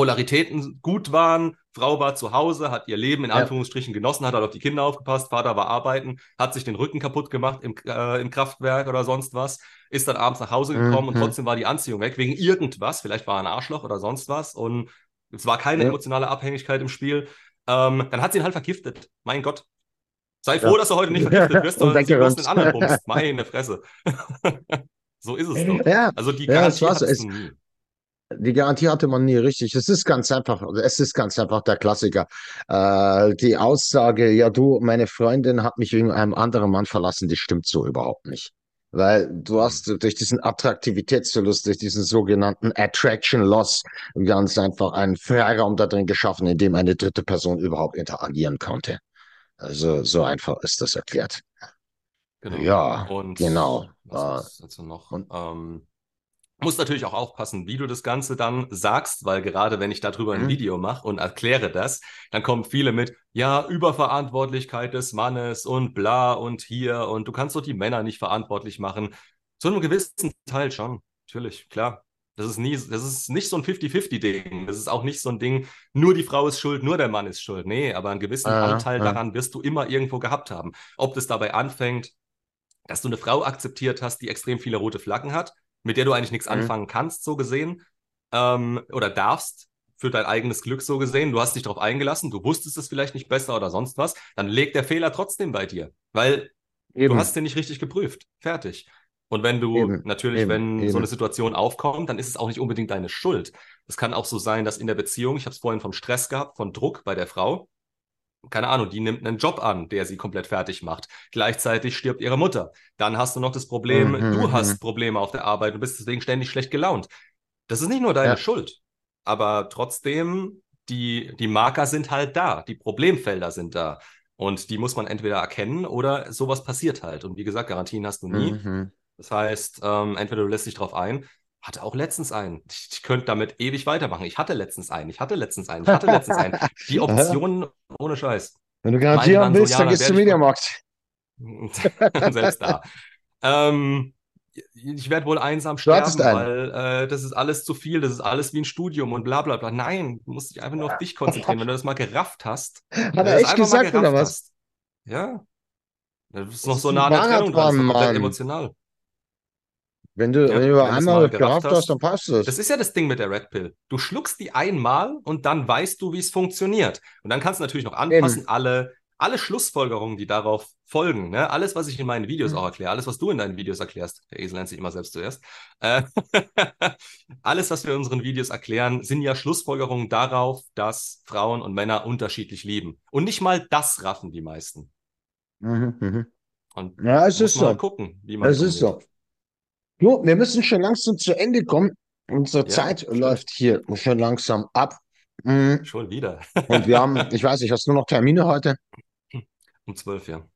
Polaritäten gut waren, Frau war zu Hause, hat ihr Leben in Ja. Anführungsstrichen genossen, hat halt auf die Kinder aufgepasst, Vater war arbeiten, hat sich den Rücken kaputt gemacht im, äh, im Kraftwerk oder sonst was, ist dann abends nach Hause gekommen und Mhm. trotzdem war die Anziehung weg, wegen irgendwas, vielleicht war er ein Arschloch oder sonst was und es war keine Ja. emotionale Abhängigkeit im Spiel. Ähm, dann hat sie ihn halt vergiftet. Mein Gott. Sei Ja. froh, dass du heute nicht vergiftet wirst, Und sondern bloß weggeräumt. den anderen bummst. Meine Fresse. so ist es doch. Ja, Also die ja, Garantie war so. Es, du. Die Garantie hatte man nie richtig. Es ist ganz einfach, es ist ganz einfach der Klassiker. Äh, die Aussage, ja du, meine Freundin hat mich wegen einem anderen Mann verlassen, die stimmt so überhaupt nicht. Weil du hast durch diesen Attraktivitätsverlust, durch diesen sogenannten Attraction Loss ganz einfach einen Freiraum da drin geschaffen, in dem eine dritte Person überhaupt interagieren konnte. Also so einfach ist das erklärt. Genau. Ja, Und genau. was ist jetzt noch? Ähm, muss natürlich auch aufpassen, wie du das Ganze dann sagst, weil gerade wenn ich darüber ein Mhm. Video mache und erkläre das, dann kommen viele mit, ja, Überverantwortlichkeit des Mannes und bla und hier und du kannst doch die Männer nicht verantwortlich machen. Zu einem gewissen Teil schon, natürlich, klar. Das ist nie, das ist nicht so ein 50-50-Ding. Das ist auch nicht so ein Ding, nur die Frau ist schuld, nur der Mann ist schuld. Nee, aber einen gewissen Ah, Anteil ah. daran wirst du immer irgendwo gehabt haben. Ob das dabei anfängt, dass du eine Frau akzeptiert hast, die extrem viele rote Flaggen hat, mit der du eigentlich nichts Mhm. anfangen kannst, so gesehen, ähm, oder darfst, für dein eigenes Glück so gesehen. Du hast dich darauf eingelassen, du wusstest es vielleicht nicht besser oder sonst was, dann legt der Fehler trotzdem bei dir, weil Eben. du hast den nicht richtig geprüft. Fertig. Und wenn du Eben, natürlich, eben, wenn so eine Situation aufkommt, dann ist es auch nicht unbedingt deine Schuld. Es kann auch so sein, dass in der Beziehung, ich habe es vorhin vom Stress gehabt, von Druck bei der Frau, keine Ahnung, die nimmt einen Job an, der sie komplett fertig macht. Gleichzeitig stirbt ihre Mutter. Dann hast du noch das Problem, Mhm, du mhm. hast Probleme auf der Arbeit und bist deswegen ständig schlecht gelaunt. Das ist nicht nur deine Ja. Schuld, aber trotzdem, die, die Marker sind halt da, die Problemfelder sind da. Und die muss man entweder erkennen oder sowas passiert halt. Und wie gesagt, Garantien hast du nie. Mhm. Das heißt, ähm, entweder du lässt dich drauf ein. Hatte auch letztens einen. Ich, ich könnte damit ewig weitermachen. Ich hatte letztens einen. Ich hatte letztens einen. Ich hatte letztens einen. Die Optionen ohne Scheiß. Wenn du Meine Garantie waren haben so, willst, ja, dann gehst du zum Mediamarkt. Selbst da. Ähm, ich werde wohl einsam sterben, weil äh, das ist alles zu viel, das ist alles wie ein Studium und bla bla bla. Nein, du musst dich einfach nur auf dich konzentrieren. Wenn du das mal gerafft hast, Hat er das echt gesagt oder was? hast, ja. Du bist Das noch ist so nah an der Trennung dran, das ist emotional. Wenn du, Ja, wenn du einmal mal gerafft hast, hast. dann passt es. Das ist ja das Ding mit der Red Pill. Du schluckst die einmal und dann weißt du, wie es funktioniert. Und dann kannst du natürlich noch anpassen, Eben. alle, alle Schlussfolgerungen, die darauf folgen. Ne? Alles, was ich in meinen Videos Mhm. auch erkläre, alles, was du in deinen Videos erklärst. Der Esel nennt sich immer selbst zuerst. Äh, alles, was wir in unseren Videos erklären, sind ja Schlussfolgerungen darauf, dass Frauen und Männer unterschiedlich lieben. Und nicht mal das raffen die meisten. Mhm, mhm. Und Ja, es muss ist so. halt gucken, wie man Es ist so. Jo, wir müssen schon langsam zu Ende kommen. Unsere Ja, Zeit stimmt. läuft hier schon langsam ab. Mhm. Schon wieder. Und wir haben, ich weiß nicht, hast du noch Termine heute? um zwölf, ja.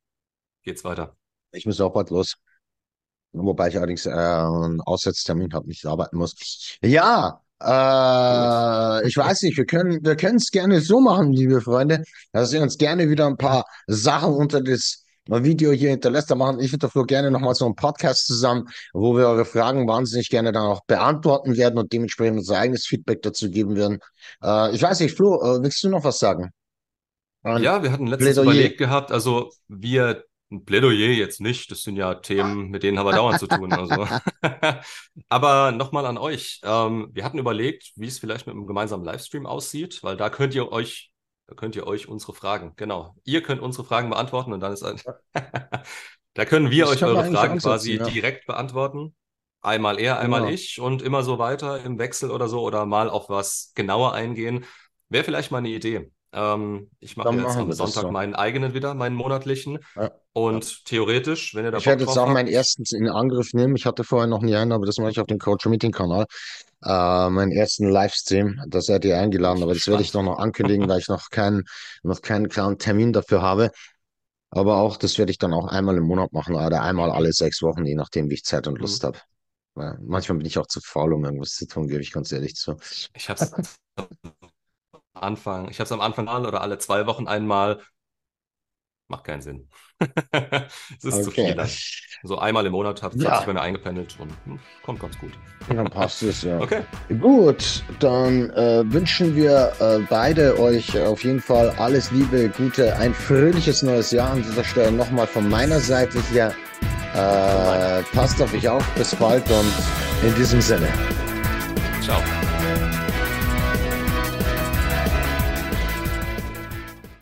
Geht's weiter. Ich muss auch bald los. Wobei ich allerdings äh, einen Aussetztermin habe, nicht arbeiten muss. Ja, äh, ich weiß nicht, wir können wir können es gerne so machen, liebe Freunde, dass ihr uns gerne wieder ein paar Sachen unter das Video hier hinterlässt. Da machen ich und der Flo gerne nochmal so einen Podcast zusammen, wo wir eure Fragen wahnsinnig gerne dann auch beantworten werden und dementsprechend unser eigenes Feedback dazu geben werden. Äh, ich weiß nicht, Flo, äh, willst du noch was sagen? Ein Ja, wir hatten letztens Plädoyer. überlegt gehabt, also wir, ein Plädoyer jetzt nicht, das sind ja Themen, mit denen haben wir dauernd zu tun. Also. Aber nochmal an euch. Ähm, wir hatten überlegt, wie es vielleicht mit einem gemeinsamen Livestream aussieht, weil da könnt ihr euch, da könnt ihr euch unsere Fragen, genau, ihr könnt unsere Fragen beantworten und dann ist ein, da können wir Das euch eure Fragen quasi ja. direkt beantworten. Einmal er, einmal Genau. ich und immer so weiter im Wechsel oder so oder mal auf was genauer eingehen. Wäre vielleicht mal eine Idee. Ähm, ich mache jetzt am Sonntag so. meinen eigenen wieder, meinen monatlichen. Ja. Und theoretisch, wenn ihr da Ich werde jetzt auch meinen habt, ersten in Angriff nehmen. Ich hatte vorher noch nie einen, aber das mache ich auf dem Coach Meeting Kanal. Äh, meinen ersten Livestream. Da seid ihr eingeladen, aber das werde ich noch noch ankündigen, weil ich noch keinen, noch keinen klaren Termin dafür habe. Aber auch, das werde ich dann auch einmal im Monat machen oder einmal alle sechs Wochen, je nachdem, wie ich Zeit und Lust habe. Ja, manchmal bin ich auch zu faul, um irgendwas zu tun, gebe ich ganz ehrlich zu. ich habe es am Anfang, ich habe es am Anfang mal oder alle zwei Wochen einmal. Macht keinen Sinn. Es ist zu Okay. viel dann. So einmal im Monat hat, Ja. sich meine eingependelt und hm, kommt ganz gut. Dann passt es, ja. Okay. Gut, dann äh, wünschen wir äh, beide euch auf jeden Fall alles Liebe, Gute, ein fröhliches neues Jahr an dieser Stelle nochmal von meiner Seite hier. Äh, passt auf euch auf, bis bald und in diesem Sinne. Ciao.